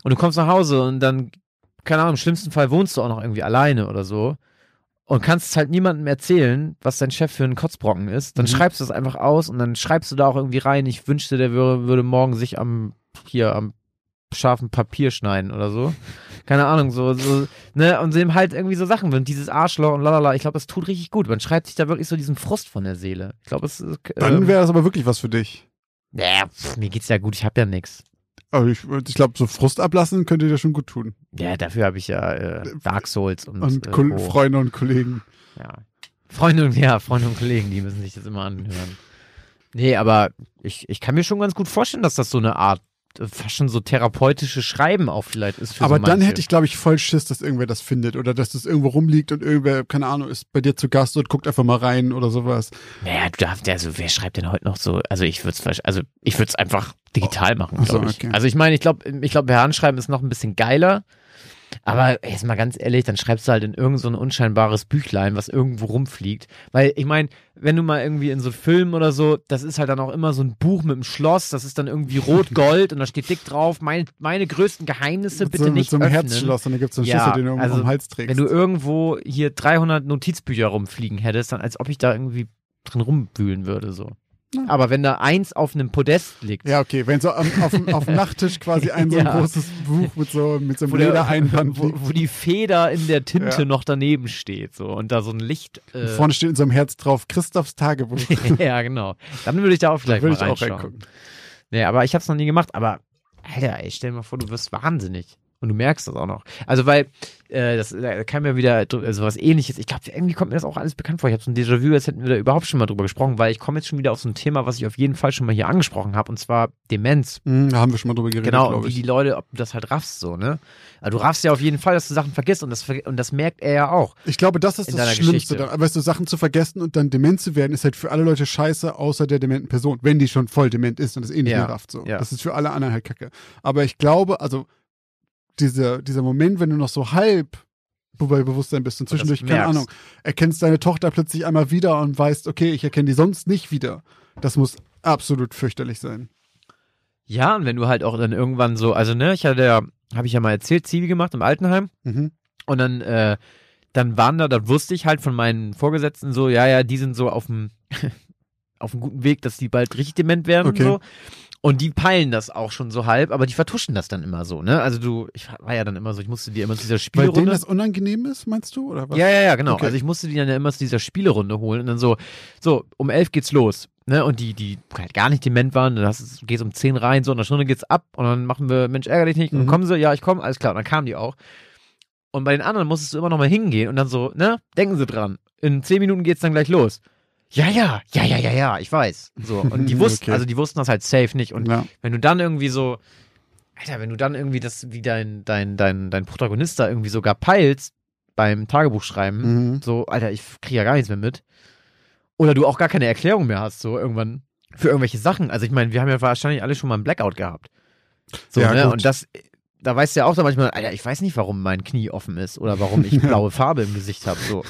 und du kommst nach Hause und dann, keine Ahnung, im schlimmsten Fall wohnst du auch noch irgendwie alleine oder so und kannst es halt niemandem erzählen, was dein Chef für ein Kotzbrocken ist, dann Mhm. schreibst du es einfach aus und dann schreibst du da auch irgendwie rein, ich wünschte, der würde, würde morgen sich am, hier, am scharfen Papier schneiden oder so. Keine Ahnung, so, so, ne, und dem halt irgendwie so Sachen, und dieses Arschloch und lalala, ich glaube, das tut richtig gut. Man schreibt sich da wirklich so diesen Frust von der Seele. Ich glaube, es ist, Dann ähm, wäre das aber wirklich was für dich. ja, pff, mir geht's ja gut, ich habe ja nix. Aber ich, ich glaube, so Frust ablassen könnte dir schon gut tun. Ja, dafür habe ich ja äh, Dark Souls und, Und äh. Freunde und Kollegen. Ja. Freunde und ja, Freunde und Kollegen, die müssen sich das immer anhören. Nee, aber ich, ich kann mir schon ganz gut vorstellen, dass das so eine Art äh, fast schon so therapeutische Schreiben auch vielleicht ist für Aber so dann hätte ich, glaube ich, voll Schiss, dass irgendwer das findet oder dass das irgendwo rumliegt und irgendwer, keine Ahnung, ist bei dir zu Gast und guckt einfach mal rein oder sowas. Naja, du darfst, also wer schreibt denn heute noch so? Also ich würde es also ich würde es einfach digital machen, Ach so, glaube ich. okay. Also ich meine, ich glaube, ich glaube, per Handschreiben ist noch ein bisschen geiler. Aber jetzt mal ganz ehrlich, dann schreibst du halt in irgend so ein unscheinbares Büchlein, was irgendwo rumfliegt. Weil ich meine, wenn du mal irgendwie in so Filmen oder so, das ist halt dann auch immer so ein Buch mit einem Schloss, das ist dann irgendwie rot-gold und da steht dick drauf, mein, meine größten Geheimnisse Mit bitte so, nicht mit so einem öffnen. Herzschloss und dann gibt es so einen Ja, Schlüssel, den du irgendwo also, am Hals trägst. Wenn du irgendwo hier 300 Notizbücher rumfliegen hättest, dann als ob ich da irgendwie drin rumwühlen würde, so. Ja. Aber wenn da eins auf einem Podest liegt, ja, okay, wenn so auf, dem, auf dem Nachttisch quasi ein so ein Ja. großes Buch mit so, mit so einem Ledereinband wo, wo die Feder in der Tinte Ja. noch daneben steht, so und da so ein Licht. Äh, Vorne steht in so einem Herz drauf, Christophs Tagebuch. ja, genau. Dann würde ich da auch vielleicht würde mal ich auch reingucken. Nee, aber ich hab's noch nie gemacht, aber Alter, ey, stell dir mal vor, du wirst wahnsinnig. Und du merkst das auch noch. Also weil, äh, das da kam mir wieder dr- so was ähnliches. Ich glaube, irgendwie kommt mir das auch alles bekannt vor. Ich habe so ein Déjà-vu, als hätten wir da überhaupt schon mal drüber gesprochen, weil ich komme jetzt schon wieder auf so ein Thema, was ich auf jeden Fall schon mal hier angesprochen habe, und zwar Demenz. Hm, da haben wir schon mal drüber geredet, Genau, und wie die Leute, ob du das halt raffst, so, ne? Also du raffst ja auf jeden Fall, dass du Sachen vergisst und das, und das merkt er ja auch. Ich glaube, das ist das Schlimmste. Dann, weißt du, Sachen zu vergessen und dann dement zu werden, ist halt für alle Leute scheiße, außer der dementen Person, wenn die schon voll dement ist und das eh nicht Ja, mehr rafft. So. ja. Das ist für alle anderen halt kacke. Aber ich glaube, also dieser, dieser Moment, wenn du noch so halb bei Bewusstsein bist und zwischendurch, keine. Ahnung, erkennst deine Tochter plötzlich einmal wieder und weißt, okay, ich erkenne die sonst nicht wieder. Das muss absolut fürchterlich sein. Ja, und wenn du halt auch dann irgendwann so, also ne, ich hatte ja, habe ich ja mal erzählt, Zivi gemacht im Altenheim. Mhm. Und dann, äh, dann waren da, da wusste ich halt von meinen Vorgesetzten so, ja, ja, die sind so auf dem, auf einem guten Weg, dass die bald richtig dement werden Okay. und so. Und die peilen das auch schon so halb, aber die vertuschen das dann immer so, ne? Also du, ich war ja dann immer so, ich musste dir immer zu dieser Weil Spielrunde. denen das unangenehm ist, meinst du? Oder was? Ja, ja, ja, genau. Okay. Also ich musste die dann ja immer zu dieser Spielerunde holen und dann so, so, um elf geht's los. Ne? Und die, die halt gar nicht dement waren, du, gehst um zehn rein, so, in einer Stunde geht's ab und dann machen wir, Mensch, ärger dich nicht. Und dann Mhm. kommen sie, ja, ich komme, alles klar. Und dann kamen die auch. Und bei den anderen musstest du immer noch mal hingehen und dann so, ne, denken sie dran. In zehn Minuten geht's dann gleich los. Ja, ja, ja, ja, ja, ja, ich weiß. So. Und die wussten, Okay. also die wussten das halt safe nicht. Und ja. wenn du dann irgendwie so, Alter, wenn du dann irgendwie das, wie dein, dein, dein, dein Protagonist da irgendwie sogar peilst beim Tagebuchschreiben, Mhm. so, Alter, ich kriege ja gar nichts mehr mit. Oder du auch gar keine Erklärung mehr hast, so irgendwann für irgendwelche Sachen. Also ich meine, wir haben ja wahrscheinlich alle schon mal einen Blackout gehabt. So, Ja, ne? gut. Und das, da weißt du ja auch dann manchmal, Alter, ich weiß nicht, warum mein Knie offen ist oder warum ich blaue Farbe im Gesicht habe. So.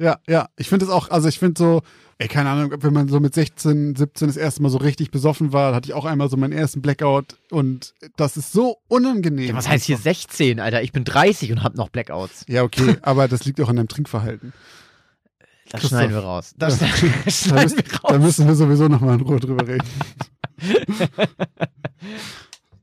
Ja, ja. Ich finde es auch, also ich finde so, ey, keine Ahnung, wenn man so mit 16, 17 das erste Mal so richtig besoffen war, hatte ich auch einmal so meinen ersten Blackout und das ist so unangenehm. Ja, was heißt hier 16, Alter? Ich bin 30 und hab noch Blackouts. Ja, okay, aber das liegt auch an deinem Trinkverhalten. Das Christoph. schneiden wir raus. Das Da, schneiden müssen, wir da raus. müssen wir sowieso nochmal in Ruhe drüber reden.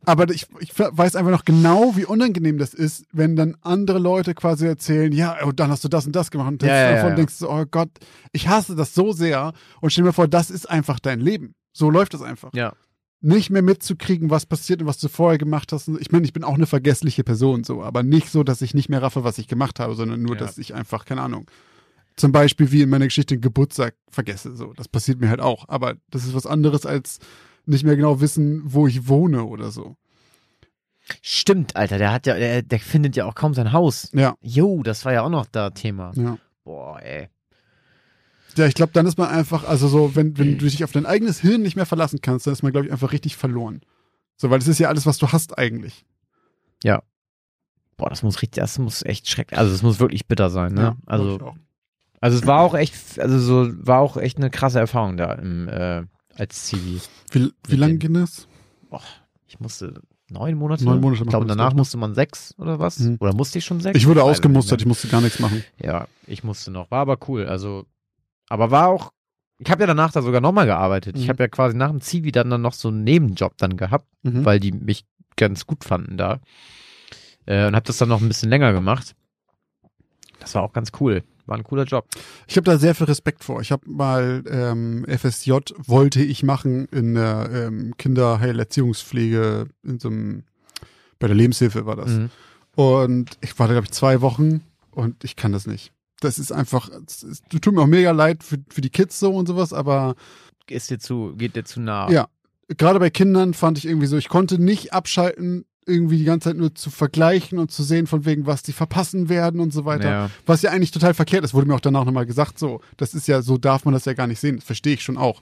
Aber ich, ich weiß einfach noch genau, wie unangenehm das ist, wenn dann andere Leute quasi erzählen, ja, und dann hast du das und das gemacht. Und Ja, ja, davon ja. denkst du, oh Gott, ich hasse das so sehr. Und stell mal vor, das ist einfach dein Leben. So läuft es einfach. Ja. Nicht mehr mitzukriegen, was passiert und was du vorher gemacht hast. Ich meine, ich bin auch eine vergessliche Person, so, aber nicht so, dass ich nicht mehr raffe, was ich gemacht habe, sondern nur, Ja. dass ich einfach, keine Ahnung, zum Beispiel wie in meiner Geschichte Geburtstag vergesse. So, das passiert mir halt auch. Aber das ist was anderes als nicht mehr genau wissen, wo ich wohne oder so. Stimmt, Alter, der hat ja, der, der findet ja auch kaum sein Haus. Ja, Jo, das war ja auch noch da Thema. ja. Boah, ey. Ja, ich glaube, dann ist man einfach, also so, wenn, wenn du dich auf dein eigenes Hirn nicht mehr verlassen kannst, dann ist man, glaube ich, einfach richtig verloren. So, weil das ist ja alles, was du hast eigentlich. Boah, das muss richtig, das muss echt schrecklich, also es muss wirklich bitter sein, ne? Ja, also, also es war auch echt, also so, war auch echt eine krasse Erfahrung da im, äh, als Zivi. Wie, wie mit lang den- ging das? Ich musste neun Monate. Neun Monate Ich glaube, danach ne? musste man sechs oder was? Mhm. Oder musste ich schon sechs? Ich wurde ausgemustert, ich musste gar nichts machen. Ja, ich musste noch. War aber cool. Also, aber war auch. Ich habe ja danach da sogar nochmal gearbeitet. Ich Mhm. habe ja quasi nach dem Zivi dann, dann noch so einen Nebenjob dann gehabt, Mhm. weil die mich ganz gut fanden da. Äh, und habe das dann noch ein bisschen länger gemacht. Das war auch ganz cool. War ein cooler Job. Ich habe da sehr viel Respekt vor. Ich habe mal ähm, FSJ wollte ich machen in der ähm, Kinderheilerziehungspflege in so einem bei der Lebenshilfe war das. Mhm. Und ich war da glaube ich zwei Wochen und ich kann das nicht. Das ist einfach, es tut mir auch mega leid für, für die Kids so und sowas, aber Ist dir zu, geht dir zu nah. ja, gerade bei Kindern fand ich irgendwie so, ich konnte nicht abschalten, irgendwie die ganze Zeit nur zu vergleichen und zu sehen, von wegen, was die verpassen werden und so weiter. Ja. Was ja eigentlich total verkehrt ist, wurde mir auch danach nochmal gesagt, so, das ist ja, so darf man das ja gar nicht sehen, das verstehe ich schon auch.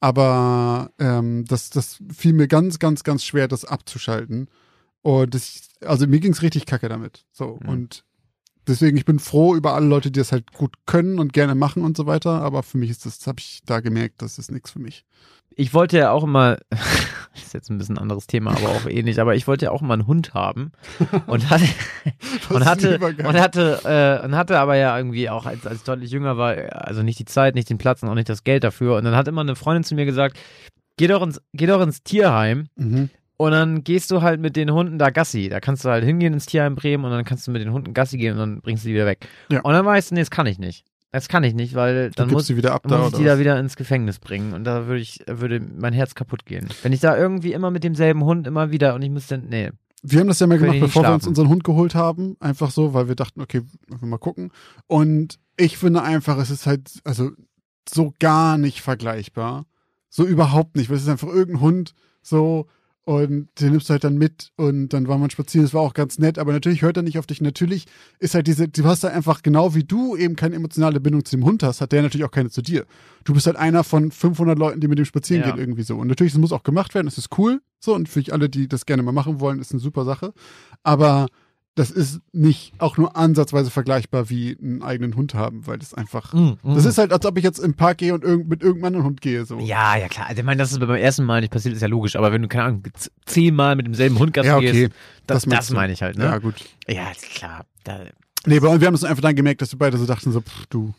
Aber ähm, das, das fiel mir ganz, ganz, ganz schwer, das abzuschalten. Und das, also mir ging's richtig kacke damit. So. Mhm. Und deswegen, ich bin froh über alle Leute, die das halt gut können und gerne machen und so weiter. Aber für mich ist das, habe ich da gemerkt, das ist nichts für mich. Ich wollte ja auch immer, das ist jetzt ein bisschen ein anderes Thema, aber auch ähnlich, aber ich wollte ja auch immer einen Hund haben und hatte, und hatte, und hatte, äh, und hatte aber ja irgendwie auch, als, als ich deutlich jünger war, also nicht die Zeit, nicht den Platz und auch nicht das Geld dafür. Und dann hat immer eine Freundin zu mir gesagt, geh doch ins, geh doch ins Tierheim Mhm. und dann gehst du halt mit den Hunden da Gassi. Da kannst du halt hingehen ins Tierheim Bremen und dann kannst du mit den Hunden Gassi gehen und dann bringst du die wieder weg. Ja. Und dann weißt du, nee, das kann ich nicht. Das kann ich nicht, weil Dann dann muss, wieder ab dann da muss ich die da wieder ins Gefängnis bringen und da würde ich, würde mein Herz kaputt gehen. Wenn ich da irgendwie immer mit demselben Hund immer wieder und ich müsste, nee, Wir haben das ja mal gemacht, bevor wir uns schlafen. unseren Hund geholt haben. Einfach so, weil wir dachten, okay, mal gucken. Und ich finde einfach, es ist halt, also so gar nicht vergleichbar. So überhaupt nicht, weil es ist einfach irgendein Hund, so, und den nimmst du halt dann mit und dann war man spazieren, das war auch ganz nett, aber natürlich hört er nicht auf dich. Natürlich ist halt diese, du hast da einfach genau wie du eben keine emotionale Bindung zu dem Hund hast, hat der natürlich auch keine zu dir. Du bist halt einer von 500 Leuten, die mit dem spazieren Ja. gehen irgendwie so. Und natürlich, es muss auch gemacht werden, das ist cool, so, und für alle, die das gerne mal machen wollen, ist eine super Sache. Aber das ist nicht auch nur ansatzweise vergleichbar wie einen eigenen Hund haben, weil das einfach, Mm, mm. das ist halt, als ob ich jetzt im Park gehe und irgend, mit irgendeinem anderen Hund gehe, so. Ja, ja klar. Also, ich meine, dass es beim ersten Mal nicht passiert, ist ja logisch. Aber wenn du, keine Ahnung, zehnmal mit demselben Hund Gassi Ja, okay. gehst, das, Das das meine ich halt, ne? Ja, gut. Ja, ist klar. Da, Nee, aber wir haben es einfach dann gemerkt, dass wir beide so dachten, so, pff, du,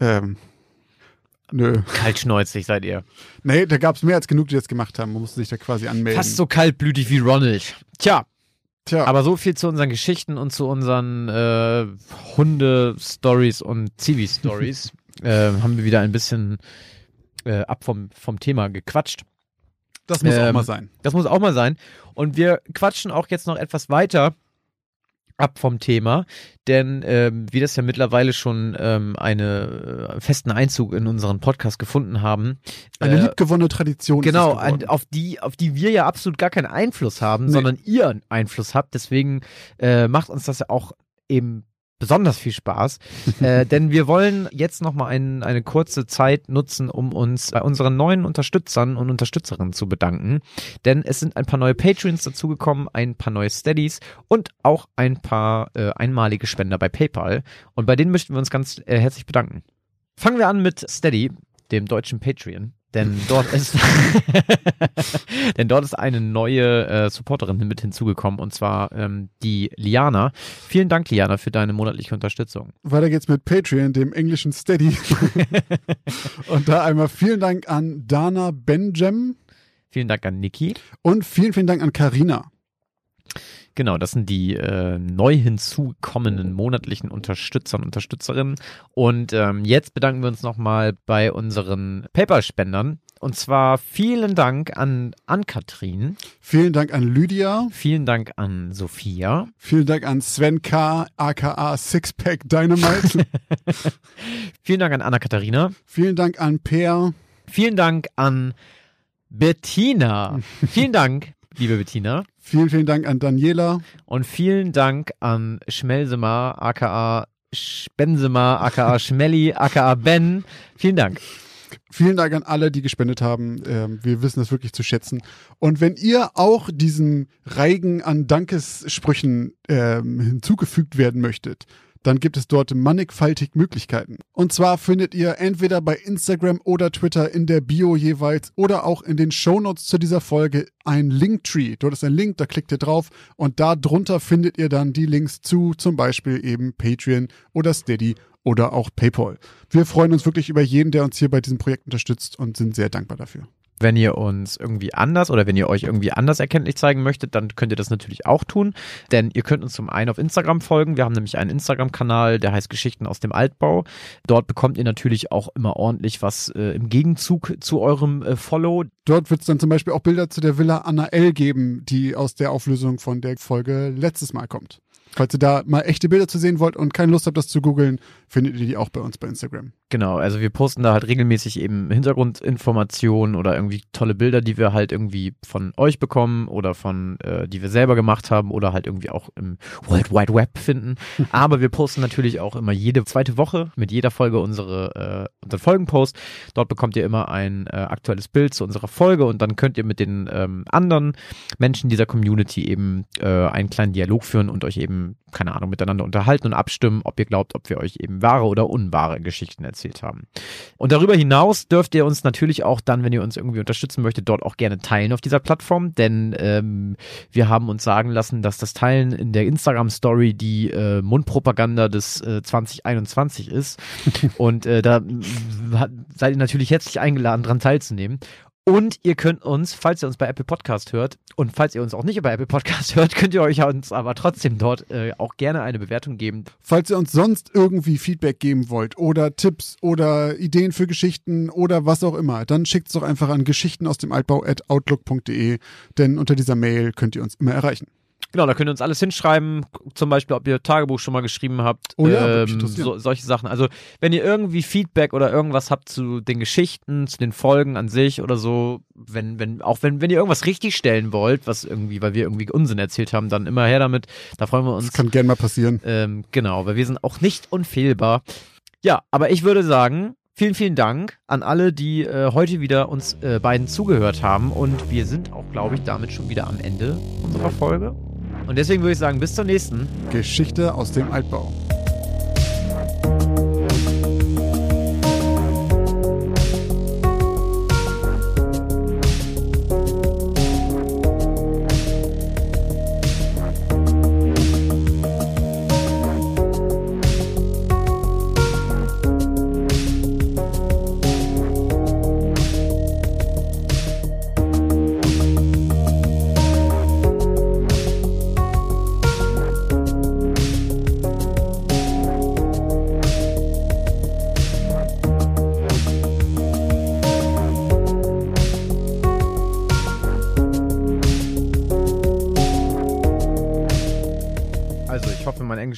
ähm, nö. kaltschnäuzig seid ihr. Nee, da gab es mehr als genug, die das gemacht haben. Man musste sich da quasi anmelden. Fast so kaltblütig wie Ronald. Tja, Tja, aber so viel zu unseren Geschichten und zu unseren äh, Hunde-Stories und Zivi-Stories. äh, haben wir wieder ein bisschen äh, ab vom, vom Thema gequatscht. das muss auch ähm, mal sein. Das muss auch mal sein. Und wir quatschen auch jetzt noch etwas weiter ab vom Thema, denn ähm, wie das ja mittlerweile schon ähm, eine äh, festen Einzug in unseren Podcast gefunden haben. Eine äh, liebgewonnene Tradition. Genau, an, auf die, auf die wir ja absolut gar keinen Einfluss haben, Nee. sondern ihr einen Einfluss habt. Deswegen äh, macht uns das ja auch eben besonders viel Spaß. äh, denn wir wollen jetzt nochmal ein, eine kurze Zeit nutzen, um uns bei unseren neuen Unterstützern und Unterstützerinnen zu bedanken. Denn es sind ein paar neue Patreons dazugekommen, ein paar neue Steadies und auch ein paar äh, einmalige Spender bei PayPal. Und bei denen möchten wir uns ganz äh, herzlich bedanken. Fangen wir an mit Steady, dem deutschen Patreon. Denn dort ist, denn dort ist eine neue äh, Supporterin mit hinzugekommen und zwar ähm, die Liana. Vielen Dank, Liana, für deine monatliche Unterstützung. Weiter geht's mit Patreon, dem englischen Steady. und da einmal vielen Dank an Dana Benjem Vielen Dank an Niki. und vielen, vielen Dank an Karina. Genau, das sind die äh, neu hinzukommenden monatlichen Unterstützer und Unterstützerinnen. Und ähm, jetzt bedanken wir uns nochmal bei unseren PayPal-Spendern. Und zwar vielen Dank an Ann-Kathrin, Vielen Dank an Lydia. vielen Dank an Sophia, Vielen Dank an Sven K., aka Sixpack Dynamite. vielen Dank an Anna-Katharina, vielen Dank an Per. vielen Dank an Bettina. vielen Dank, liebe Bettina. Vielen, vielen Dank an Daniela. Und vielen Dank an Schmelsemar, aka Spensemar, aka Schmelli, aka Ben. Vielen Dank. Vielen Dank an alle, die gespendet haben. Ähm, wir wissen das wirklich zu schätzen. Und wenn ihr auch diesem Reigen an Dankessprüchen ähm, hinzugefügt werden möchtet, dann gibt es dort mannigfaltig Möglichkeiten. Und zwar findet ihr entweder bei Instagram oder Twitter in der Bio jeweils oder auch in den Shownotes zu dieser Folge ein Linktree. Dort ist ein Link, da klickt ihr drauf und da drunter findet ihr dann die Links zu zum Beispiel eben Patreon oder Steady oder auch PayPal. Wir freuen uns wirklich über jeden, der uns hier bei diesem Projekt unterstützt und sind sehr dankbar dafür. Wenn ihr uns irgendwie anders oder wenn ihr euch irgendwie anders erkenntlich zeigen möchtet, dann könnt ihr das natürlich auch tun. Denn ihr könnt uns zum einen auf Instagram folgen. Wir haben nämlich einen Instagram-Kanal, der heißt Geschichten aus dem Altbau. Dort bekommt ihr natürlich auch immer ordentlich was äh, im Gegenzug zu eurem äh, Follow. Dort wird es dann zum Beispiel auch Bilder zu der Villa Anna L geben, die aus der Auflösung von der Folge letztes Mal kommt. Falls ihr da mal echte Bilder zu sehen wollt und keine Lust habt, das zu googeln, findet ihr die auch bei uns bei Instagram. Genau, also wir posten da halt regelmäßig eben Hintergrundinformationen oder irgendwie tolle Bilder, die wir halt irgendwie von euch bekommen oder von, äh, die wir selber gemacht haben oder halt irgendwie auch im World Wide Web finden. Aber wir posten natürlich auch immer jede zweite Woche mit jeder Folge unsere, äh, unseren Folgenpost. Dort bekommt ihr immer ein äh, aktuelles Bild zu unserer Folge und dann könnt ihr mit den ähm, anderen Menschen dieser Community eben äh, einen kleinen Dialog führen und euch eben, keine Ahnung, miteinander unterhalten und abstimmen, ob ihr glaubt, ob wir euch eben wahre oder unwahre Geschichten erzählt haben. Und darüber hinaus dürft ihr uns natürlich auch dann, wenn ihr uns irgendwie unterstützen möchtet, dort auch gerne teilen auf dieser Plattform, denn ähm, wir haben uns sagen lassen, dass das Teilen in der Instagram-Story die äh, Mundpropaganda des äh, 2021 ist. Und äh, da hat- seid ihr natürlich herzlich eingeladen, dran teilzunehmen. Und ihr könnt uns, falls ihr uns bei Apple Podcast hört und falls ihr uns auch nicht bei Apple Podcast hört, könnt ihr euch uns aber trotzdem dort äh, auch gerne eine Bewertung geben. Falls ihr uns sonst irgendwie Feedback geben wollt oder Tipps oder Ideen für Geschichten oder was auch immer, dann schickt es doch einfach an geschichten aus dem Altbau at outlook.de, denn unter dieser Mail könnt ihr uns immer erreichen. Genau, da könnt ihr uns alles hinschreiben, zum Beispiel, ob ihr Tagebuch schon mal geschrieben habt, Oh ja, ähm, so, solche Sachen. Also, wenn ihr irgendwie Feedback oder irgendwas habt zu den Geschichten, zu den Folgen an sich oder so, wenn, wenn, auch wenn, wenn ihr irgendwas richtig stellen wollt, was irgendwie, weil wir irgendwie Unsinn erzählt haben, dann immer her damit. Da freuen wir uns. Das kann gern mal passieren. Ähm, genau, weil wir sind auch nicht unfehlbar. Ja, aber ich würde sagen, vielen, vielen Dank an alle, die äh, heute wieder uns äh, beiden zugehört haben. Und wir sind auch, glaube ich, damit schon wieder am Ende unserer Folge. Und deswegen würde ich sagen, bis zur nächsten. Geschichte aus dem Altbau.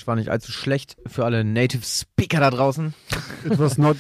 Englisch war nicht allzu schlecht für alle Native Speaker da draußen. It was not